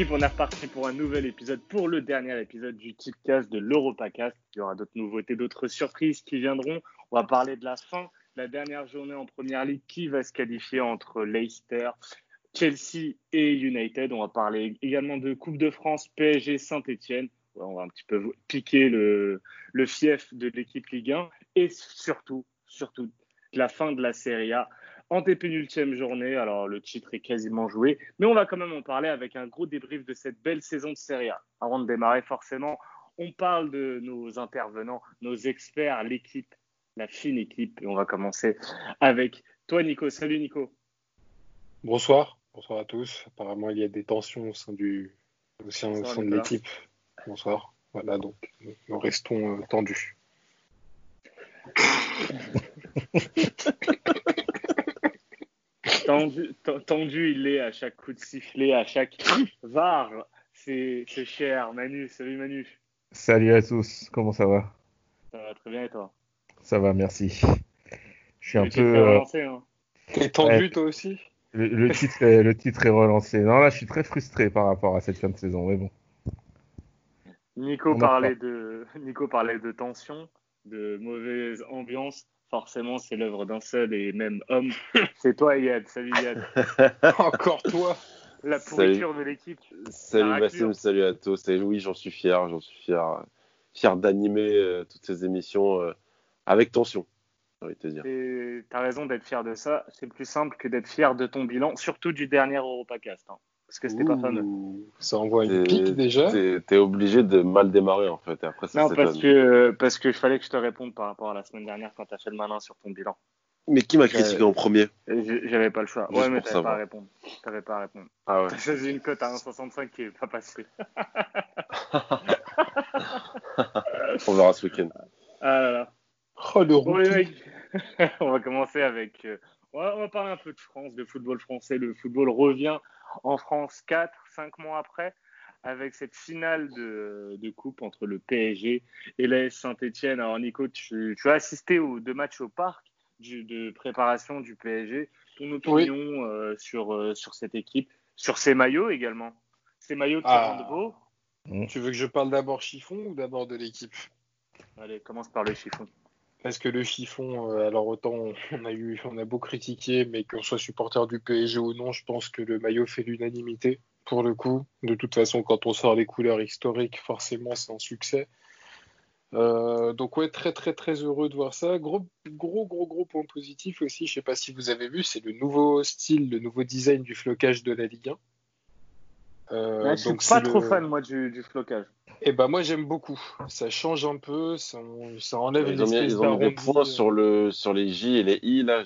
On est reparti pour un nouvel épisode, pour le dernier épisode du Tipcast de l'Europacast. Il y aura d'autres nouveautés, d'autres surprises qui viendront. On va parler de la fin, la dernière journée en première ligue, qui va se qualifier entre Leicester, Chelsea et United? On va parler également de Coupe de France, PSG, Saint-Etienne. On va un petit peu piquer le, le fief de l'équipe Ligue 1 et surtout, surtout, la fin de la Serie A en pénultième journée. Alors, le titre est quasiment joué, mais on va quand même en parler avec un gros débrief de cette belle saison de Serie A. Avant de démarrer, forcément, on parle de nos intervenants, nos experts, l'équipe, la fine équipe. Et on va commencer avec toi, Nico. Salut, Nico. Bonsoir. Bonsoir à tous. Apparemment, il y a des tensions au sein, du, au sein, de l'équipe. Bonsoir. Voilà, donc nous restons euh, tendus. tendu, il est à chaque coup de sifflet, à chaque VAR. C'est cher. Manu, salut Manu. Salut à tous, comment ça va? Ça va très bien et toi? Ça va, merci. Je suis un peu. Euh, hein. T'es tendu toi aussi? Le, titre est, le titre est relancé. Non, là, je suis très frustré par rapport à cette fin de saison, mais bon. Nico parlait, de, Nico parlait de tension, de mauvaise ambiance forcément, c'est l'œuvre d'un seul et même homme. C'est toi, Yad. Salut, Yad. Encore toi. La pourriture de l'équipe. Salut, Massim. Salut à tous. Et oui, j'en suis fier. J'en suis fier. Fier d'animer euh, toutes ces émissions euh, avec tension. J'ai te dire. Tu as raison d'être fier de ça. C'est plus simple que d'être fier de ton bilan, surtout du dernier Europacast. Hein parce que c'était pas fameux. Ça envoie une pique déjà. T'es obligé de mal démarrer en fait. après, non, parce que parce que fallait que je te réponde par rapport à la semaine dernière quand t'as fait le malin sur ton bilan. Mais qui m'a critiqué en premier J'avais pas le choix. ouais, mais t'avais pas à répondre. T'avais pas à répondre. Ah ouais. T'as choisi une cote à 1,65 qui est pas passée. On verra ce week-end. Ah là là. Oh le bon, On va commencer avec. On va parler un peu de France, de football français. Le football revient en France 4, 5 mois après, avec cette finale de, coupe entre le PSG et l'AS Saint-Etienne. Alors Nico, tu, as assisté aux deux matchs au parc de préparation du PSG. Ton opinion euh, sur, euh, sur cette équipe, sur ses maillots également? Ces maillots qui ah. beau. Tu veux que je parle d'abord chiffon ou d'abord de l'équipe? Allez, commence par le chiffon. Parce que le chiffon, euh, alors autant on a eu, on a beau critiquer, mais qu'on soit supporter du PSG ou non, je pense que le maillot fait l'unanimité pour le coup. De toute façon, quand on sort les couleurs historiques, forcément c'est un succès. Euh, donc ouais, très très très heureux de voir ça. Gros gros gros point positif aussi, je sais pas si vous avez vu, c'est le nouveau style, le nouveau design du flocage de la Ligue 1. Euh, je suis pas trop fan moi du, du flocage. Et eh ben moi j'aime beaucoup. Ça change un peu, ça, ça enlève ils ont, mis, ils ont mis des points sur le sur les J et les I là.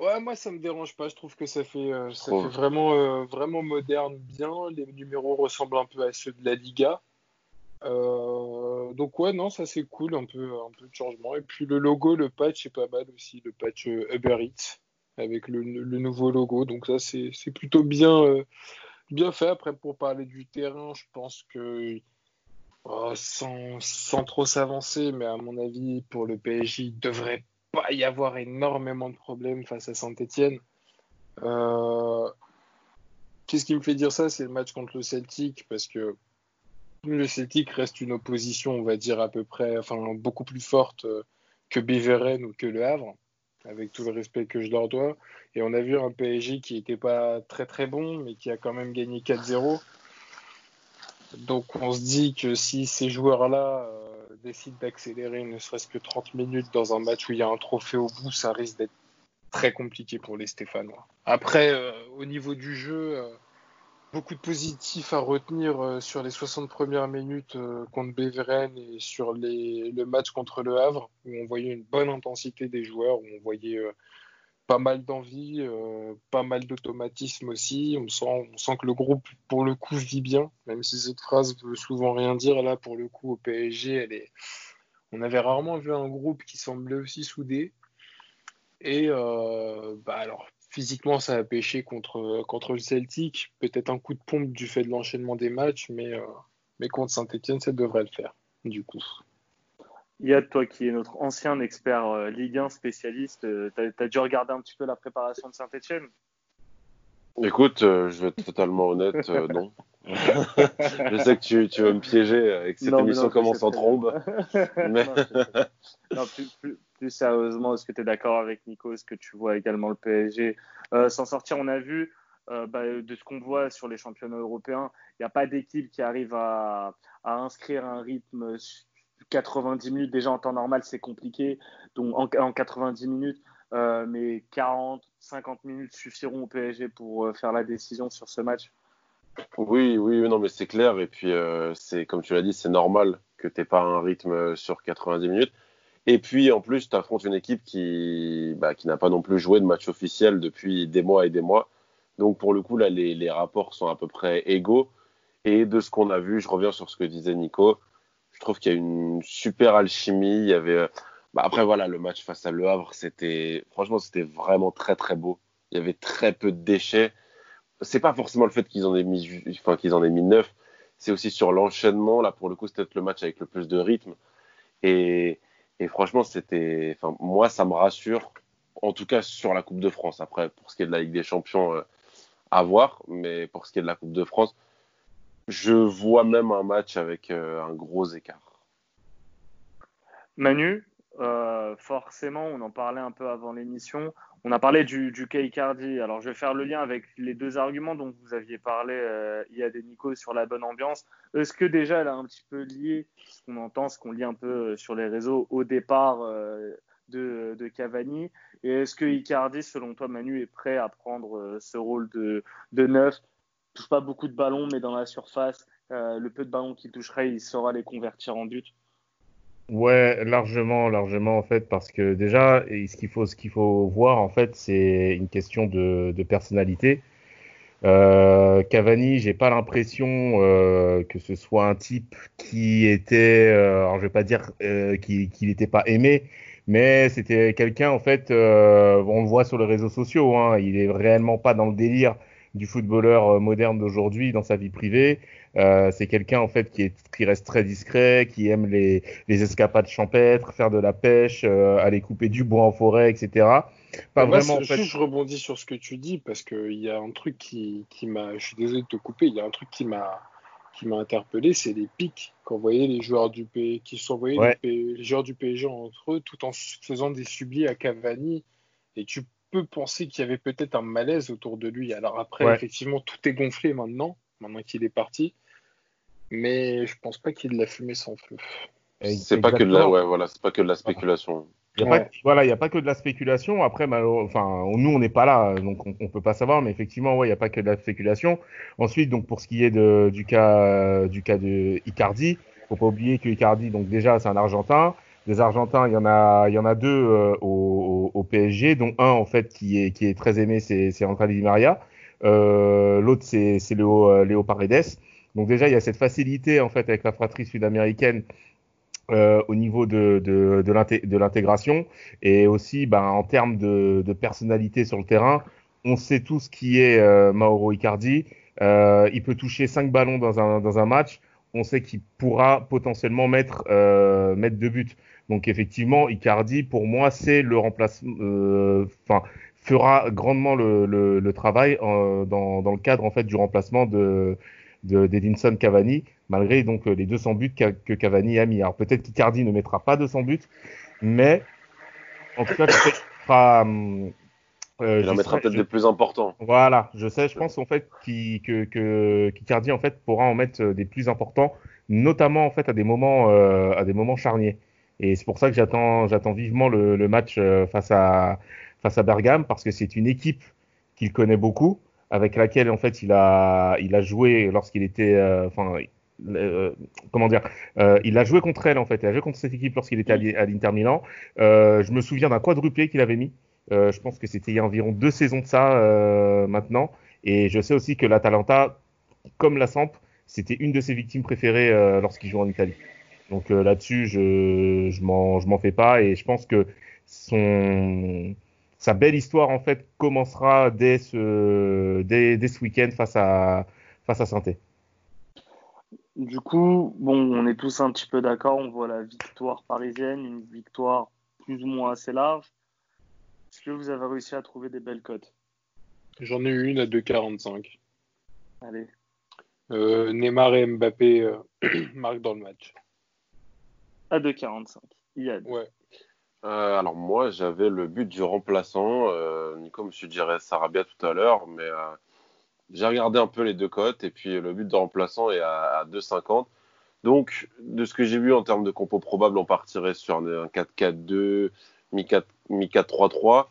Ouais moi ça me dérange pas. Je trouve que ça fait euh, ça fait vraiment euh, vraiment moderne bien. Les numéros ressemblent un peu à ceux de la Liga. Euh, donc ouais non ça c'est cool un peu un peu de changement. Et puis le logo le patch est pas mal aussi le patch Uber Eats avec le, le nouveau logo. Donc ça c'est plutôt bien bien fait. Après pour parler du terrain je pense que Oh, sans, trop s'avancer, mais à mon avis, pour le PSG, il devrait pas y avoir énormément de problèmes face à Saint-Etienne. Euh, qu'est-ce qui me fait dire ça? C'est le match contre le Celtic, parce que le Celtic reste une opposition, on va dire, à peu près, enfin, beaucoup plus forte euh, que Beveren ou que Le Havre, avec tout le respect que je leur dois. Et on a vu un PSG qui n'était pas très très bon, mais qui a quand même gagné 4-0. Donc on se dit que si ces joueurs-là euh, décident d'accélérer ne serait-ce que 30 minutes dans un match où il y a un trophée au bout, ça risque d'être très compliqué pour les Stéphanois. Après, euh, au niveau du jeu, euh, beaucoup de positifs à retenir sur les 60 premières minutes contre Beveren et sur le match contre Le Havre, où on voyait une bonne intensité des joueurs, où on voyait pas mal d'envie, euh, pas mal d'automatisme aussi. On sent, que le groupe, pour le coup, vit bien, même si cette phrase veut souvent rien dire. Là, pour le coup, au PSG, on avait rarement vu un groupe qui semblait aussi soudé. Et euh, bah alors, physiquement, ça a pêché contre, contre le Celtic. Peut-être un coup de pompe du fait de l'enchaînement des matchs, mais, euh, mais contre Saint-Etienne, ça devrait le faire, du coup. Yad, toi qui es notre ancien expert euh, Ligue 1 spécialiste, euh, tu as, dû regarder un petit peu la préparation de Saint-Etienne? Écoute, euh, je vais être totalement honnête, non. Je sais que tu, tu veux me piéger avec cette émission commence en trombe. mais... non, plus, sérieusement, est-ce que tu es d'accord avec Nico? Est-ce que tu vois également le PSG euh, s'en sortir On a vu, euh, bah, de ce qu'on voit sur les championnats européens, il n'y a pas d'équipe qui arrive à, à, inscrire un rythme 90 minutes. Déjà en temps normal, c'est compliqué. Donc en, en 90 minutes, euh, mais 40, 50 minutes suffiront au PSG pour faire la décision sur ce match. Oui, oui, non, mais c'est clair. Et puis, euh, c'est comme tu l'as dit, c'est normal que tu pas un rythme sur 90 minutes. Et puis, en plus, tu affrontes une équipe qui, bah, qui n'a pas non plus joué de match officiel depuis des mois et des mois. Donc, pour le coup, là, les, rapports sont à peu près égaux. Et de ce qu'on a vu, je reviens sur ce que disait Nico, je trouve qu'il y a une super alchimie. Il y avait, bah, après, voilà, le match face à Le Havre, c'était, franchement, c'était vraiment très, très beau. Il y avait très peu de déchets c'est pas forcément le fait qu'ils en aient mis, enfin neuf, c'est aussi sur l'enchaînement. Là, pour le coup, c'était le match avec le plus de rythme. Et, franchement, c'était, moi, ça me rassure. En tout cas, sur la Coupe de France. Après, pour ce qui est de la Ligue des Champions, euh, à voir. Mais pour ce qui est de la Coupe de France, je vois même un match avec euh, un gros écart. Manu, euh, forcément, on en parlait un peu avant l'émission. On a parlé du, du Icardi. Alors, je vais faire le lien avec les deux arguments dont vous aviez parlé, euh, il y a des Nico sur la bonne ambiance. Est-ce que déjà, elle a un petit peu lié ce qu'on entend, ce qu'on lit un peu euh, sur les réseaux au départ de, de, Cavani? Et est-ce que Icardi, selon toi, Manu, est prêt à prendre ce rôle de, de neuf? Touche pas beaucoup de ballons, mais dans la surface, le peu de ballons qu'il toucherait, il saura les convertir en but Ouais, largement, largement en fait, parce que déjà, ce qu'il faut, ce qu'il faut voir en fait, c'est une question de, de personnalité. Euh, Cavani, j'ai pas l'impression euh, que ce soit un type qui était, euh, alors je vais pas dire euh, qu'il n'était pas aimé, mais c'était quelqu'un en fait, euh, on le voit sur les réseaux sociaux, hein, il est réellement pas dans le délire du footballeur euh, moderne d'aujourd'hui dans sa vie privée. Euh, c'est quelqu'un en fait qui, est, qui reste très discret, qui aime les, les escapades champêtres, faire de la pêche, euh, aller couper du bois en forêt, etc. Pas vraiment. En fait... Je rebondis sur ce que tu dis parce qu'il y a un truc qui, qui m'a. Je suis désolé de te couper. Il y a un truc qui m'a qui m'a interpellé, c'est les pics qu'envoyaient les joueurs du P... qui s'envoyaient ouais. les, joueurs du PSG entre eux, tout en faisant des sublis à Cavani. Et tu peux penser qu'il y avait peut-être un malaise autour de lui. Alors après, ouais. effectivement, tout est gonflé maintenant, maintenant qu'il est parti. Mais je pense pas qu'il l'a fumé sans feu. C'est pas que de la, ouais, voilà, c'est pas que de la spéculation. Il y a ouais. pas, voilà, il n'y a pas que de la spéculation. Après, enfin, nous, on n'est pas là, donc on, on, peut pas savoir. Mais effectivement, ouais, il n'y a pas que de la spéculation. Ensuite, donc pour ce qui est de, du cas, du cas de Icardi, faut pas oublier que Icardi, donc déjà, c'est un Argentin. Des Argentins, il y en a, deux euh, au, PSG, dont un en fait qui est très aimé, c'est André Di Maria. Euh, L'autre, c'est Léo, euh, Léo Paredes. Donc déjà, il y a cette facilité en fait avec la fratrie sud-américaine au niveau de, l'intégration et aussi ben, en termes de, personnalité sur le terrain. On sait tous qui est Mauro Icardi. Il peut toucher cinq ballons dans un, match. On sait qu'il pourra potentiellement mettre deux buts. Donc effectivement, Icardi, pour moi, c'est le remplacement. euh, Enfin, fera grandement le, le, le travail euh, dans, dans le cadre en fait du remplacement de d'Edinson Cavani, malgré donc les 200 buts que Cavani a mis. Alors peut-être qu'Icardi ne mettra pas 200 buts, mais en tout cas, il fera. Euh, il en mettra peut-être des plus importants. Voilà, je sais, je pense en fait qu qu'Icardi en fait pourra en mettre des plus importants, notamment en fait à des moments euh, à des moments charniers. Et c'est pour ça que j'attends vivement le, match euh, face à face à Bergame parce que c'est une équipe qu'il connaît beaucoup, avec laquelle en fait il a il a joué lorsqu'il était euh, enfin euh, comment dire il a joué contre elle en fait. Il a joué contre cette équipe lorsqu'il était à l'Inter Milan. Je me souviens d'un quadruplé qu'il avait mis. Je pense que c'était il y a environ deux saisons de ça maintenant. Et je sais aussi que l'Atalanta comme la Samp c'était une de ses victimes préférées lorsqu'il joue en Italie donc là-dessus je je m'en je m'en fais pas et je pense que son sa belle histoire en fait commencera dès ce, dès, dès ce week-end face à, face à Sainté. Du coup, bon, on est tous un petit peu d'accord, on voit la victoire parisienne, une victoire plus ou moins assez large. Est-ce que vous avez réussi à trouver des belles cotes? J'en ai eu une à 2,45. Allez. Neymar et Mbappé marquent dans le match. À 2,45. Ouais. alors moi, j'avais le but du remplaçant. Nico me suggérait Sarabia tout à l'heure, mais j'ai regardé un peu les deux cotes et puis le but de remplaçant est à, à 2,50. Donc, de ce que j'ai vu en termes de compo probable, on partirait sur un 4-4-2, mi-4-3-3,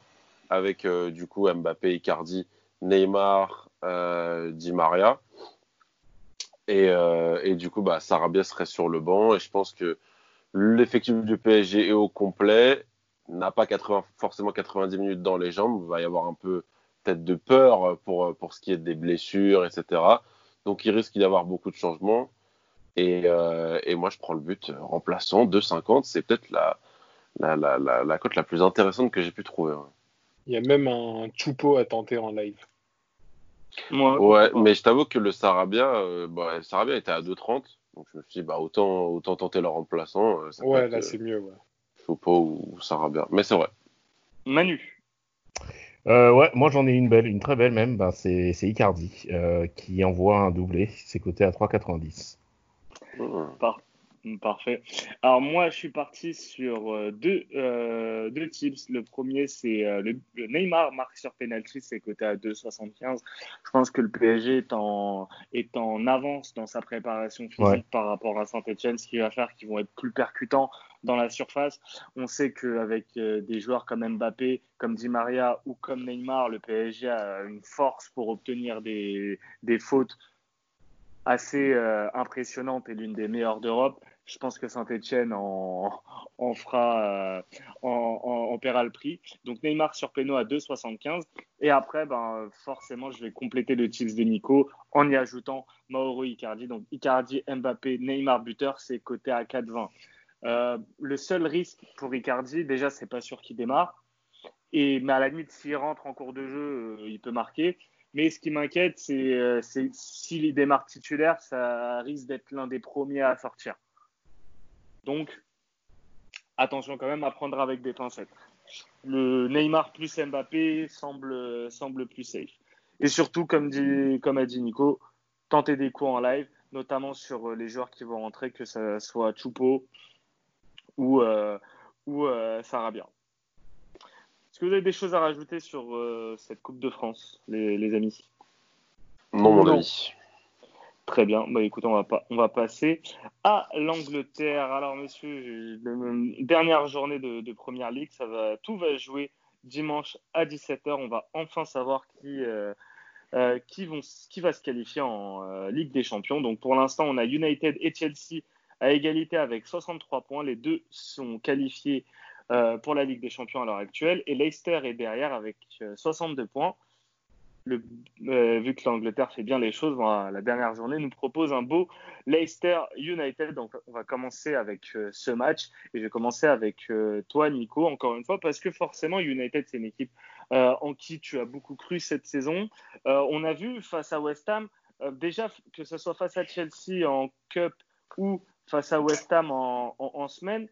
avec euh, du coup Mbappé, Icardi, Neymar, euh, Di Maria. Et, euh, et, du coup, bah, Sarabia serait sur le banc. Et je pense que l'effectif du PSG est au complet, n'a pas 80, forcément 90 minutes dans les jambes. Il va y avoir un peu peut-être de peur pour, pour ce qui est des blessures, etc. Donc, il risque d'y avoir beaucoup de changements. Euh, et, moi, je prends le but remplaçant 2,50. C'est peut-être la, la, la, la, cote la plus intéressante que j'ai pu trouver. Il y a même un Choupo à tenter en live. ouais, mais je t'avoue que le Sarabia, euh, bah, le Sarabia était à 2,30. Donc je me suis dit, bah, autant, autant tenter le remplaçant. Euh, ouais, là, c'est mieux. Ouais. Choupo ou Sarabia. Mais c'est vrai. Manu. ouais, moi j'en ai une belle, une très belle même, bah, c'est Icardi qui envoie un doublé, c'est coté à 3,90. Parfait. Alors moi, je suis parti sur euh, deux, euh, deux tips. Le premier, c'est euh, le, Neymar marque sur penalty, c'est coté à 2,75. Je pense que le PSG est en, est en avance dans sa préparation physique par rapport à Saint-Etienne, ce qui va faire qu'ils vont être plus percutants dans la surface. On sait qu'avec des joueurs comme Mbappé, comme Di Maria ou comme Neymar, le PSG a une force pour obtenir des, des fautes assez euh, impressionnante et l'une des meilleures d'Europe. Je pense que Saint-Etienne en, fera, euh, en, paiera le prix. Donc Neymar sur Peno à 2,75. Et après, ben, forcément, je vais compléter le tips de Nico en y ajoutant Mauro Icardi. Donc Icardi, Mbappé, Neymar buteur, c'est coté à 4,20. Euh, le seul risque pour Icardi, déjà, c'est pas sûr qu'il démarre. Et, mais à la limite, s'il rentre en cours de jeu, il peut marquer. Mais ce qui m'inquiète, c'est euh, s'il démarre titulaire, ça risque d'être l'un des premiers à sortir. Donc, attention quand même à prendre avec des pincettes. Le Neymar plus Mbappé semble, semble plus safe. Et surtout, comme, dit, comme a dit Nico, tenter des coups en live, notamment sur les joueurs qui vont rentrer, que ce soit Choupo ou, euh, ou euh, Sarabia. Est-ce que vous avez des choses à rajouter sur euh, cette Coupe de France, les, amis? Non, mon ami. Très bien. Bah, écoute, on va, pas, on va passer à l'Angleterre. Alors, monsieur, dernière journée de, Première Ligue, ça va, tout va jouer dimanche à 17h. On va enfin savoir qui, euh, euh, qui, va se qualifier en Ligue des Champions. Donc, pour l'instant, on a United et Chelsea à égalité avec 63 points. Les deux sont qualifiés euh, pour la Ligue des Champions à l'heure actuelle. Et Leicester est derrière avec 62 euh, points. Euh, vu que l'Angleterre fait bien les choses, la dernière journée nous propose un beau Leicester United. Donc on va commencer avec ce match et je vais commencer avec toi Nico encore une fois parce que forcément United c'est une équipe en qui tu as beaucoup cru cette saison. on a vu face à West Ham déjà que ce soit face à Chelsea en Cup ou face à West Ham en semaine,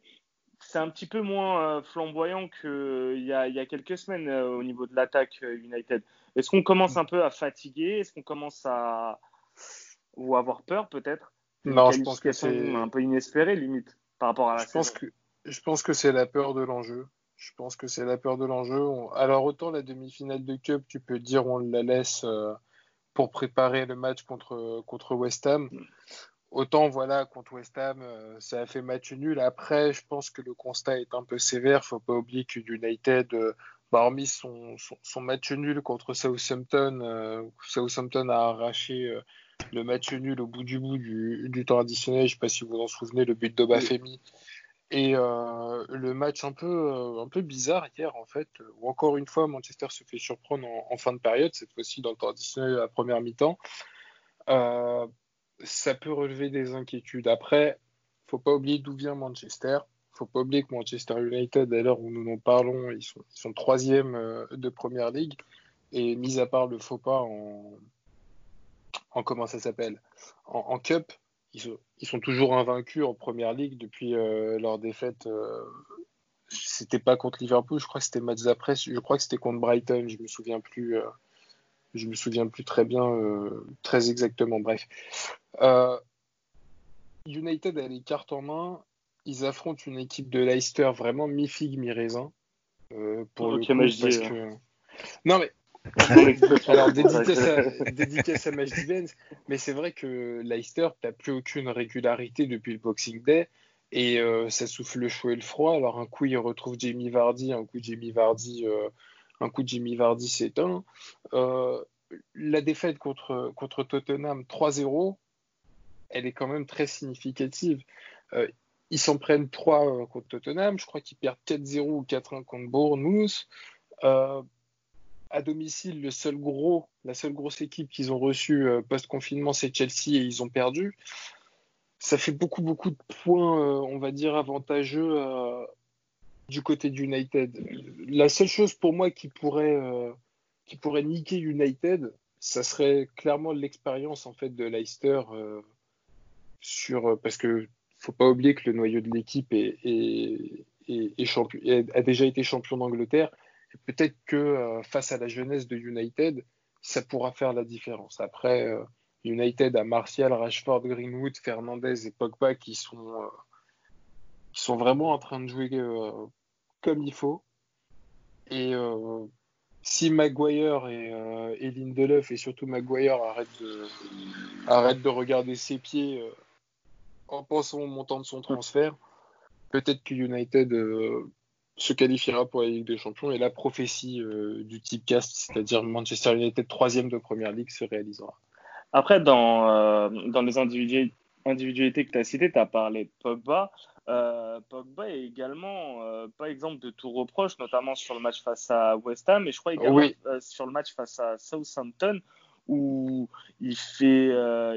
c'est un petit peu moins euh, flamboyant qu'il euh, y, a, y a quelques semaines euh, au niveau de l'attaque United. Est-ce qu'on commence un peu à fatiguer? Est-ce qu'on commence à ou avoir peur peut-être? Non, je pense que c'est un peu inespéré limite par rapport à la je pense que je pense que c'est la peur de l'enjeu. Je pense que c'est la peur de l'enjeu. Alors autant la demi-finale de Cup, tu peux dire on la laisse pour préparer le match contre contre West Ham. Autant, voilà, contre West Ham, euh, ça a fait match nul. Après, je pense que le constat est un peu sévère. Faut pas oublier que United, euh, bah, hormis son, son, match nul contre Southampton, euh, Southampton a arraché le match nul au bout du bout du, du temps additionnel. Je sais pas si vous vous en souvenez, le but d'Obafemi. Et le match un peu, un peu bizarre hier, en fait, où encore une fois, Manchester se fait surprendre en, en fin de période, cette fois-ci dans le temps additionnel à la première mi-temps. Euh, ça peut relever des inquiétudes. Après, faut pas oublier d'où vient Manchester. Faut pas oublier que Manchester United, à l'heure où nous en parlons, ils sont, troisième euh, de première ligue. Et mis à part le faux pas en, en comment ça s'appelle, en, Cup, ils sont, toujours invaincus en première ligue depuis euh, leur défaite. Euh, c'était pas contre Liverpool, je crois que c'était match après. Je crois que c'était contre Brighton, je me souviens plus. Je me souviens plus très bien, très exactement. Bref. United a les cartes en main. Ils affrontent une équipe de Leicester vraiment mi-figue, mi-raisin. pour le coup, parce que... Non, mais alors, dédicace à, Match mais c'est vrai que Leicester n'a plus aucune régularité depuis le Boxing Day et euh, ça souffle le chaud et le froid. Alors, un coup, il retrouve Jamie Vardy, un coup, Jamie Vardy, euh, un coup, Jamie Vardy s'éteint. Euh, la défaite contre, contre Tottenham 3-0, elle est quand même très significative. ils s'en prennent 3 contre Tottenham, je crois qu'ils perdent 4-0 ou 4-1 contre Bournemouth à domicile, le seul gros, la seule grosse équipe qu'ils ont reçue euh, post-confinement, c'est Chelsea et ils ont perdu. Ça fait beaucoup, beaucoup de points, euh, on va dire, avantageux euh, du côté d'United. La seule chose pour moi qui pourrait, qui pourrait niquer United, ça serait clairement l'expérience en fait de Leicester sur parce que faut pas oublier que le noyau de l'équipe est, a déjà été champion d'Angleterre peut-être que euh, face à la jeunesse de United, ça pourra faire la différence. Après, euh, United a Martial, Rashford, Greenwood, Fernandez et Pogba qui sont, euh, qui sont vraiment en train de jouer comme il faut. Et si Maguire et, et, Lindelof et surtout Maguire arrêtent de, de regarder ses pieds en pensant au montant de son transfert, peut-être que United se qualifiera pour la Ligue des Champions et la prophétie euh, du type cast, c'est-à-dire Manchester United troisième de Première Ligue, se réalisera. Après, dans, euh, dans les individualités que tu as citées, tu as parlé de Pogba. Euh, Pogba est également pas exemple de tout reproche, notamment sur le match face à West Ham, et je crois également sur le match face à Southampton, où il fait,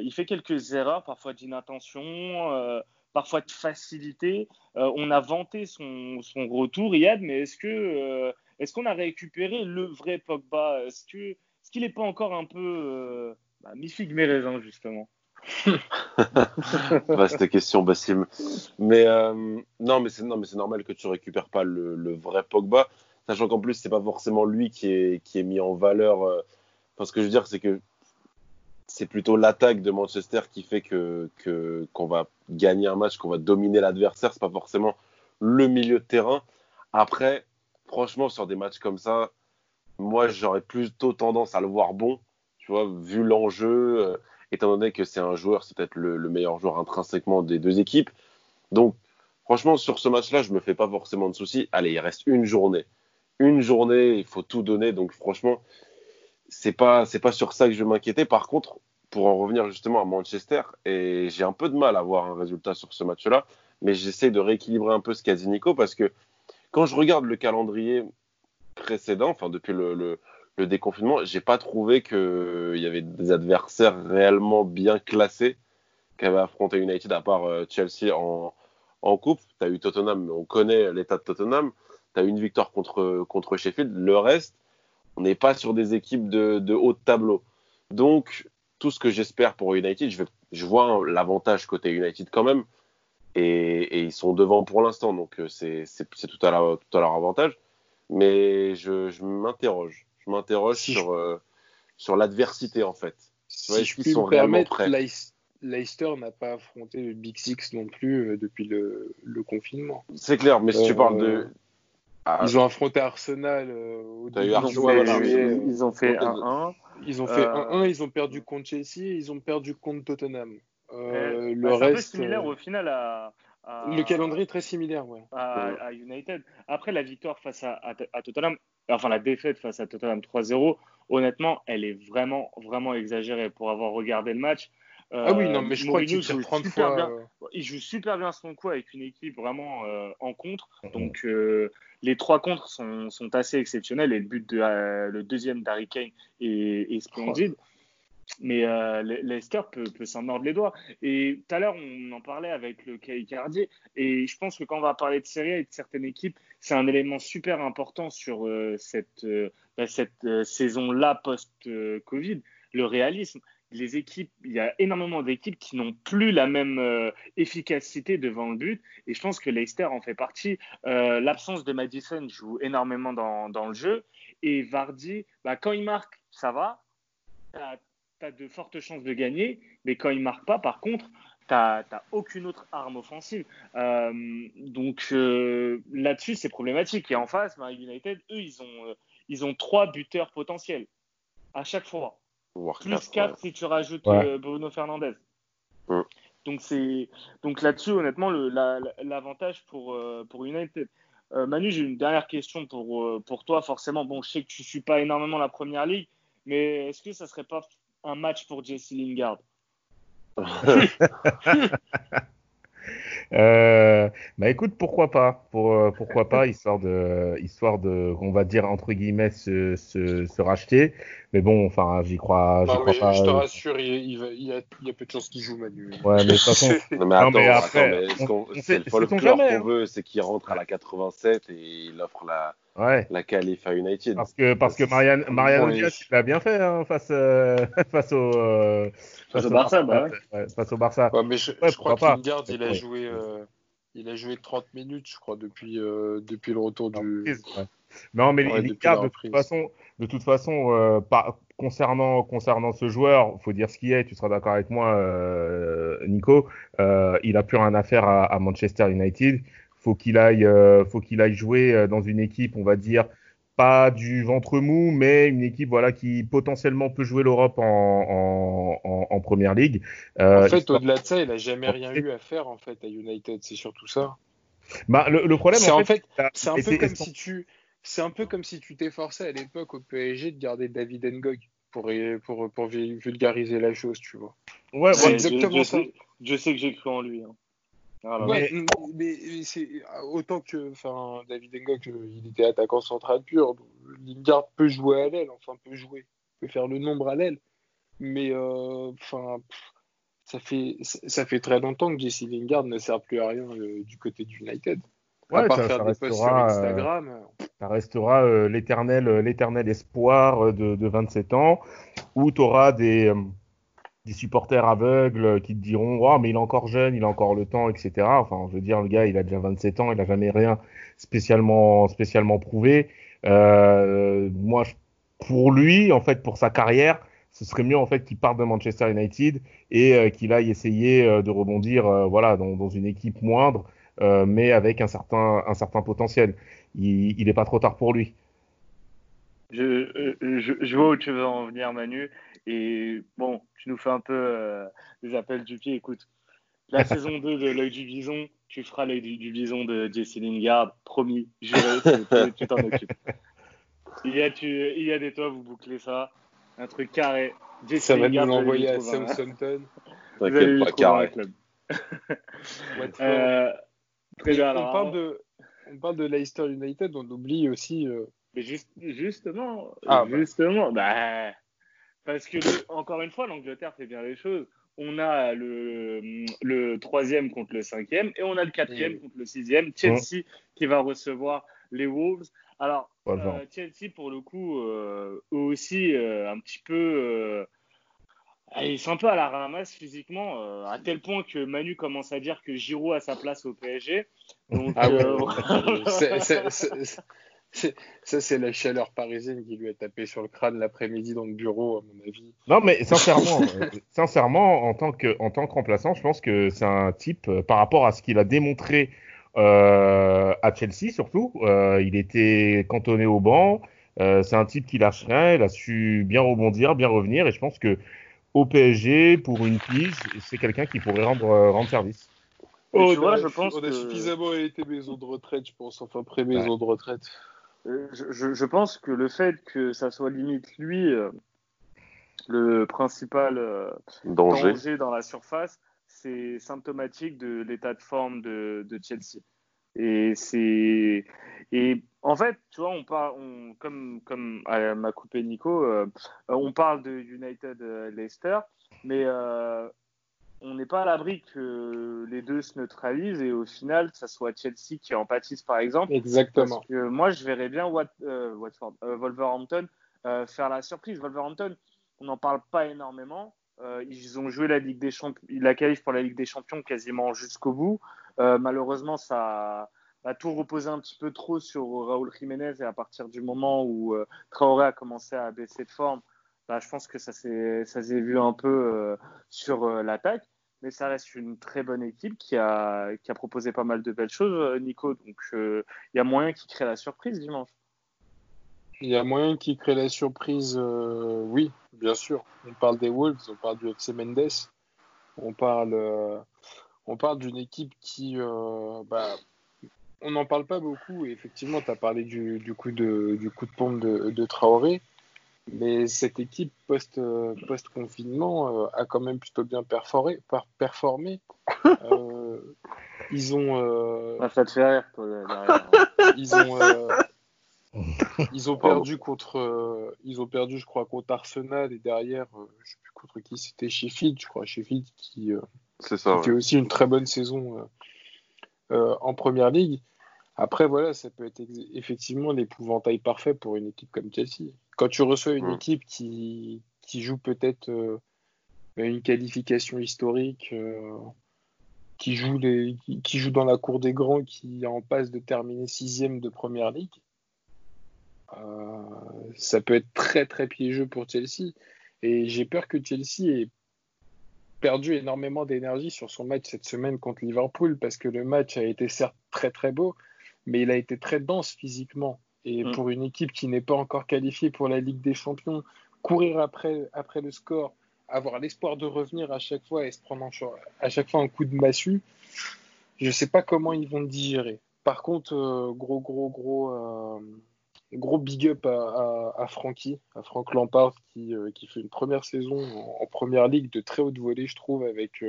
il fait quelques erreurs, parfois d'inattention parfois de facilité. Euh, on a vanté son, son, retour, Yad, mais est-ce que euh, est-ce qu'on a récupéré le vrai Pogba? Est-ce que est-ce qu'il n'est pas encore un peu euh, bah, mi-figue raisin justement? Vaste question, Bassim. Mais non, mais c'est non, mais c'est normal que tu récupères pas le, vrai Pogba, sachant qu'en plus c'est pas forcément lui qui est qui est mis en valeur. Parce que je veux dire, c'est que c'est plutôt l'attaque de Manchester qui fait que qu'on va gagner un match, qu'on va dominer l'adversaire. C'est pas forcément le milieu de terrain. Après, franchement, sur des matchs comme ça, moi, j'aurais plutôt tendance à le voir bon, tu vois, vu l'enjeu, euh, étant donné que c'est un joueur, c'est peut-être le, meilleur joueur intrinsèquement des deux équipes. Donc, franchement, sur ce match-là, je me fais pas forcément de soucis. Allez, il reste une journée. Une journée, il faut tout donner. Donc, franchement, c'est pas c'est pas sur ça que je vais m'inquiéter. Par contre, pour en revenir justement à Manchester, et j'ai un peu de mal à voir un résultat sur ce match-là, mais j'essaie de rééquilibrer un peu ce qu'a Nico parce que quand je regarde le calendrier précédent, enfin depuis le, le déconfinement, j'ai pas trouvé qu'il y avait des adversaires réellement bien classés qu'avait affronté United à part euh, Chelsea en, en coupe. Tu as eu Tottenham, on connaît l'état de Tottenham. Tu as eu une victoire contre, contre Sheffield. Le reste, on n'est pas sur des équipes de, de, haut de tableau. Donc, tout ce que j'espère pour United, je, vois l'avantage côté United quand même. Et, ils sont devant pour l'instant, donc euh, c'est tout, à tout à leur avantage. Mais je m'interroge. Je m'interroge sur, euh, sur l'adversité, en fait. Si je puis sont me permettre, Leicester n'a pas affronté le Big Six non plus euh, depuis le, le confinement. C'est clair, mais si tu parles de, ah, ils ont affronté Arsenal euh, au début ils, ils, ont fait 1-1. Ils ont fait 1-1, euh, ils ont perdu contre Chelsea, ils ont perdu contre Tottenham. Euh, le reste. Un peu similaire au final à, Le calendrier est très similaire, ouais. À, United. Après la victoire face à, à, Tottenham, enfin la défaite face à Tottenham 3-0, honnêtement, elle est vraiment, vraiment exagérée pour avoir regardé le match ah oui, non, mais je crois qu'il joue super bien. Il joue super bien son coup avec une équipe vraiment euh, en contre. Donc euh, les trois contres sont, sont, assez exceptionnels et le but de euh, le deuxième d'Harry Kane est, splendide. Mais Leicester peut, peut s'en mordre les doigts. Et tout à l'heure, on en parlait avec le Kai Cardier. Et je pense que quand on va parler de série et de certaines équipes, c'est un élément super important sur cette, bah, cette saison-là post-Covid, le réalisme les équipes, il y a énormément d'équipes qui n'ont plus la même euh, efficacité devant le but. Et je pense que Leicester en fait partie. Euh, l'absence de Madison joue énormément dans, le jeu. Et Vardy, bah, quand il marque, ça va. As, de fortes chances de gagner, mais quand il marque pas, par contre, tu n'as aucune autre arme offensive. Euh, donc euh, là-dessus, c'est problématique. Et en face, United, eux, ils ont, euh, ils ont trois buteurs potentiels à chaque fois. Plus quatre si tu rajoutes Bruno Fernandez. Donc c'est donc là-dessus, honnêtement, l'avantage pour, pour United. Manu, j'ai une dernière question pour, pour toi. Forcément, bon, je sais que tu ne suis pas énormément la première ligue, mais est-ce que ça serait pas un match pour Jesse Lingard Euh, bah écoute, pourquoi pas pour, euh, Pourquoi pas, histoire de, histoire de, on va dire, entre guillemets, se, se, se racheter. Mais bon, enfin, j'y crois, bah, crois pas. Je te rassure, il, il, y a, il, y a, peu de chances qu'il joue Manu. Ouais, mais de toute façon. non, mais attends, non, mais après, c'est le folklore qu'on veut, c'est qu'il rentre à la 87 et il offre la ouais. la qualif à United. Parce que, parce que Marianne, Marianne Diaz, il l'a bien fait hein, face, euh, face au. Euh, face, au Barça, bah ouais. face au Barça. Ouais, mais je, je crois que Lingard, il a joué. Euh, il a joué 30 minutes, je crois, depuis, euh, depuis le retour du. Non, mais Lingard, de toute façon, de toute façon euh, par, concernant, concernant ce joueur, il faut dire ce qu'il est, tu seras d'accord avec moi, euh, Nico, euh, il a plus rien à faire à, à Manchester United faut qu'il aille, euh, faut qu'il aille jouer euh, dans une équipe, on va dire pas du ventre mou, mais une équipe voilà qui potentiellement peut jouer l'Europe en, en, en, première ligue. Euh, en fait, au-delà de ça, il a jamais rien eu à faire en fait à United, c'est surtout ça. Bah, le, le problème, c'est en fait, c'est un peu comme si tu, c'est un peu comme si tu t'efforçais à l'époque au PSG de garder David Ngog pour, pour, pour vulgariser la chose, tu vois. Ouais, c'est exactement ça. je sais que j'ai cru en lui. Hein. Ah, mais, c'est autant que enfin David Ngok, il était attaquant central pur. Lingard peut jouer à l'aile, enfin peut jouer, peut faire le nombre à l'aile. Mais euh, enfin, ça fait ça fait très longtemps que Jesse Lingard ne sert plus à rien euh, du côté du United. Ouais, à part ça, faire des posts sur Instagram. Euh, ça restera l'éternel l'éternel espoir de, de, 27 ans où tu auras des des supporters aveugles qui te diront mais il est encore jeune, il a encore le temps, etc. Enfin, je veux dire, le gars, il a déjà 27 ans, il a jamais rien spécialement spécialement prouvé. Euh, moi, pour lui, en fait, pour sa carrière, ce serait mieux en fait qu'il parte de Manchester United et euh, qu'il aille essayer euh, de rebondir, voilà, dans, une équipe moindre, mais avec un certain un certain potentiel. Il n'est pas trop tard pour lui. Je, je, vois où tu veux en venir, Manu. Et bon, tu nous fais un peu euh, des appels du pied. Écoute, la saison 2 de l'œil du bison, tu feras l'œil du, bison de Jesse Lingard, promis, juré, tu t'en occupes. Il y, a, tu, il y a des toits, vous bouclez ça, un truc carré. Jesse ça va nous l'envoyer à Southampton. T'inquiète pas, carré. Club. euh, très bien, on, parle de, on parle de Leicester United, on oublie aussi. Euh... Mais juste, justement, ah, bah. justement, bah, parce que, encore une fois, l'Angleterre fait bien les choses. On a le, le troisième contre le cinquième et on a le quatrième contre le sixième. Chelsea qui va recevoir les Wolves. Alors, euh, Chelsea, pour le coup, euh, eux aussi, euh, un petit peu. ils sont un peu à la ramasse physiquement, à tel point que Manu commence à dire que Giroud a sa place au PSG. Donc, ah ça, c'est la chaleur parisienne qui lui a tapé sur le crâne l'après-midi dans le bureau, à mon avis. Non, mais sincèrement, sincèrement en tant que, en tant que remplaçant, je pense que c'est un type, euh, par rapport à ce qu'il a démontré euh, à Chelsea surtout, euh, il était cantonné au banc. Euh, c'est un type qui lâche rien, il a su bien rebondir, bien revenir, et je pense que au PSG, pour une pige, c'est quelqu'un qui pourrait rendre, rendre service. Oh, tu vois, je pense on a suffisamment été maison de retraite, je pense, enfin pré-maison de retraite. Euh, je, pense que le fait que ça soit limite lui euh, le principal euh, danger. dans la surface, c'est symptomatique de l'état de forme de, Chelsea. Et c'est et en fait, tu vois, on parle, on, comme comme m'a coupé Nico, on parle de United Leicester, mais on n'est pas à l'abri que les deux se neutralisent et au final, ça soit Chelsea qui en pâtisse, par exemple. Exactement. Parce que moi, je verrais bien euh, Watford, euh, Wolverhampton euh, faire la surprise. Wolverhampton, on n'en parle pas énormément. ils ont joué la Ligue des Champions, la qualif pour la Ligue des Champions quasiment jusqu'au bout. malheureusement, ça a tout reposé un petit peu trop sur Raúl Jiménez et à partir du moment où Traoré a commencé à baisser de forme, bah, je pense que ça s'est vu un peu sur l'attaque mais ça reste une très bonne équipe qui a, qui a proposé pas mal de belles choses, Nico. Donc, il y a moyen qu'il crée la surprise dimanche. Il y a moyen qu'il crée la surprise, oui, bien sûr. On parle des Wolves, on parle du FC Mendes, on parle, on parle d'une équipe qui, bah, on n'en parle pas beaucoup. Et effectivement, tu as parlé du, du, coup de, du coup de pompe de Traoré. Mais cette équipe post, post confinement euh, a quand même plutôt bien perforé, par, performé. euh, ils ont. Euh, ah, ça te fait rire, toi, derrière. ils ont. Euh, ils ont perdu contre, ils ont perdu, je crois, contre Arsenal et derrière, je sais plus contre qui c'était, Sheffield, je crois, Sheffield qui, ça, qui fait aussi une très bonne saison en première ligue. Après, voilà, ça peut être effectivement l'épouvantail parfait pour une équipe comme Chelsea. Quand tu reçois une équipe qui, qui joue peut-être euh, une qualification historique, euh, qui, joue les, qui, joue dans la cour des grands, qui est en passe de terminer sixième de première ligue, euh, ça peut être très très piégeux pour Chelsea. Et j'ai peur que Chelsea ait perdu énormément d'énergie sur son match cette semaine contre Liverpool parce que le match a été certes très très beau, mais il a été très dense physiquement. Et mm. pour une équipe qui n'est pas encore qualifiée pour la Ligue des Champions, courir après, après le score, avoir l'espoir de revenir à chaque fois et se prendre à chaque fois un coup de massue, je ne sais pas comment ils vont le digérer. Par contre, euh, gros, gros, gros, euh, gros big up à, à, Francky, à Franck Lampard, qui, euh, qui, fait une première saison en, première ligue de très haute volée, je trouve, avec,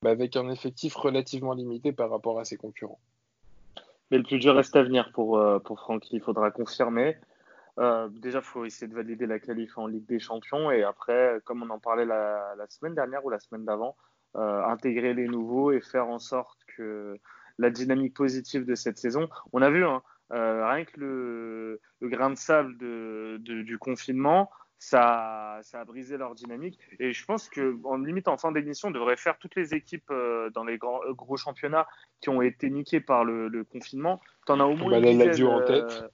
bah, avec un effectif relativement limité par rapport à ses concurrents. Mais le plus dur reste à venir pour, euh, pour Francky. Il faudra confirmer. Euh, déjà, il faut essayer de valider la qualif en Ligue des Champions. Et après, comme on en parlait la, semaine dernière ou la semaine d'avant, euh, intégrer les nouveaux et faire en sorte que la dynamique positive de cette saison. On a vu, hein, rien que le, grain de sable du confinement, ça, ça a brisé leur dynamique. Et je pense qu'en limite, en fin d'émission, on devrait faire toutes les équipes euh, dans les grands, euh, gros championnats qui ont été niquées par le, le confinement. Tu en as au moins bah, une dizaine, en tête.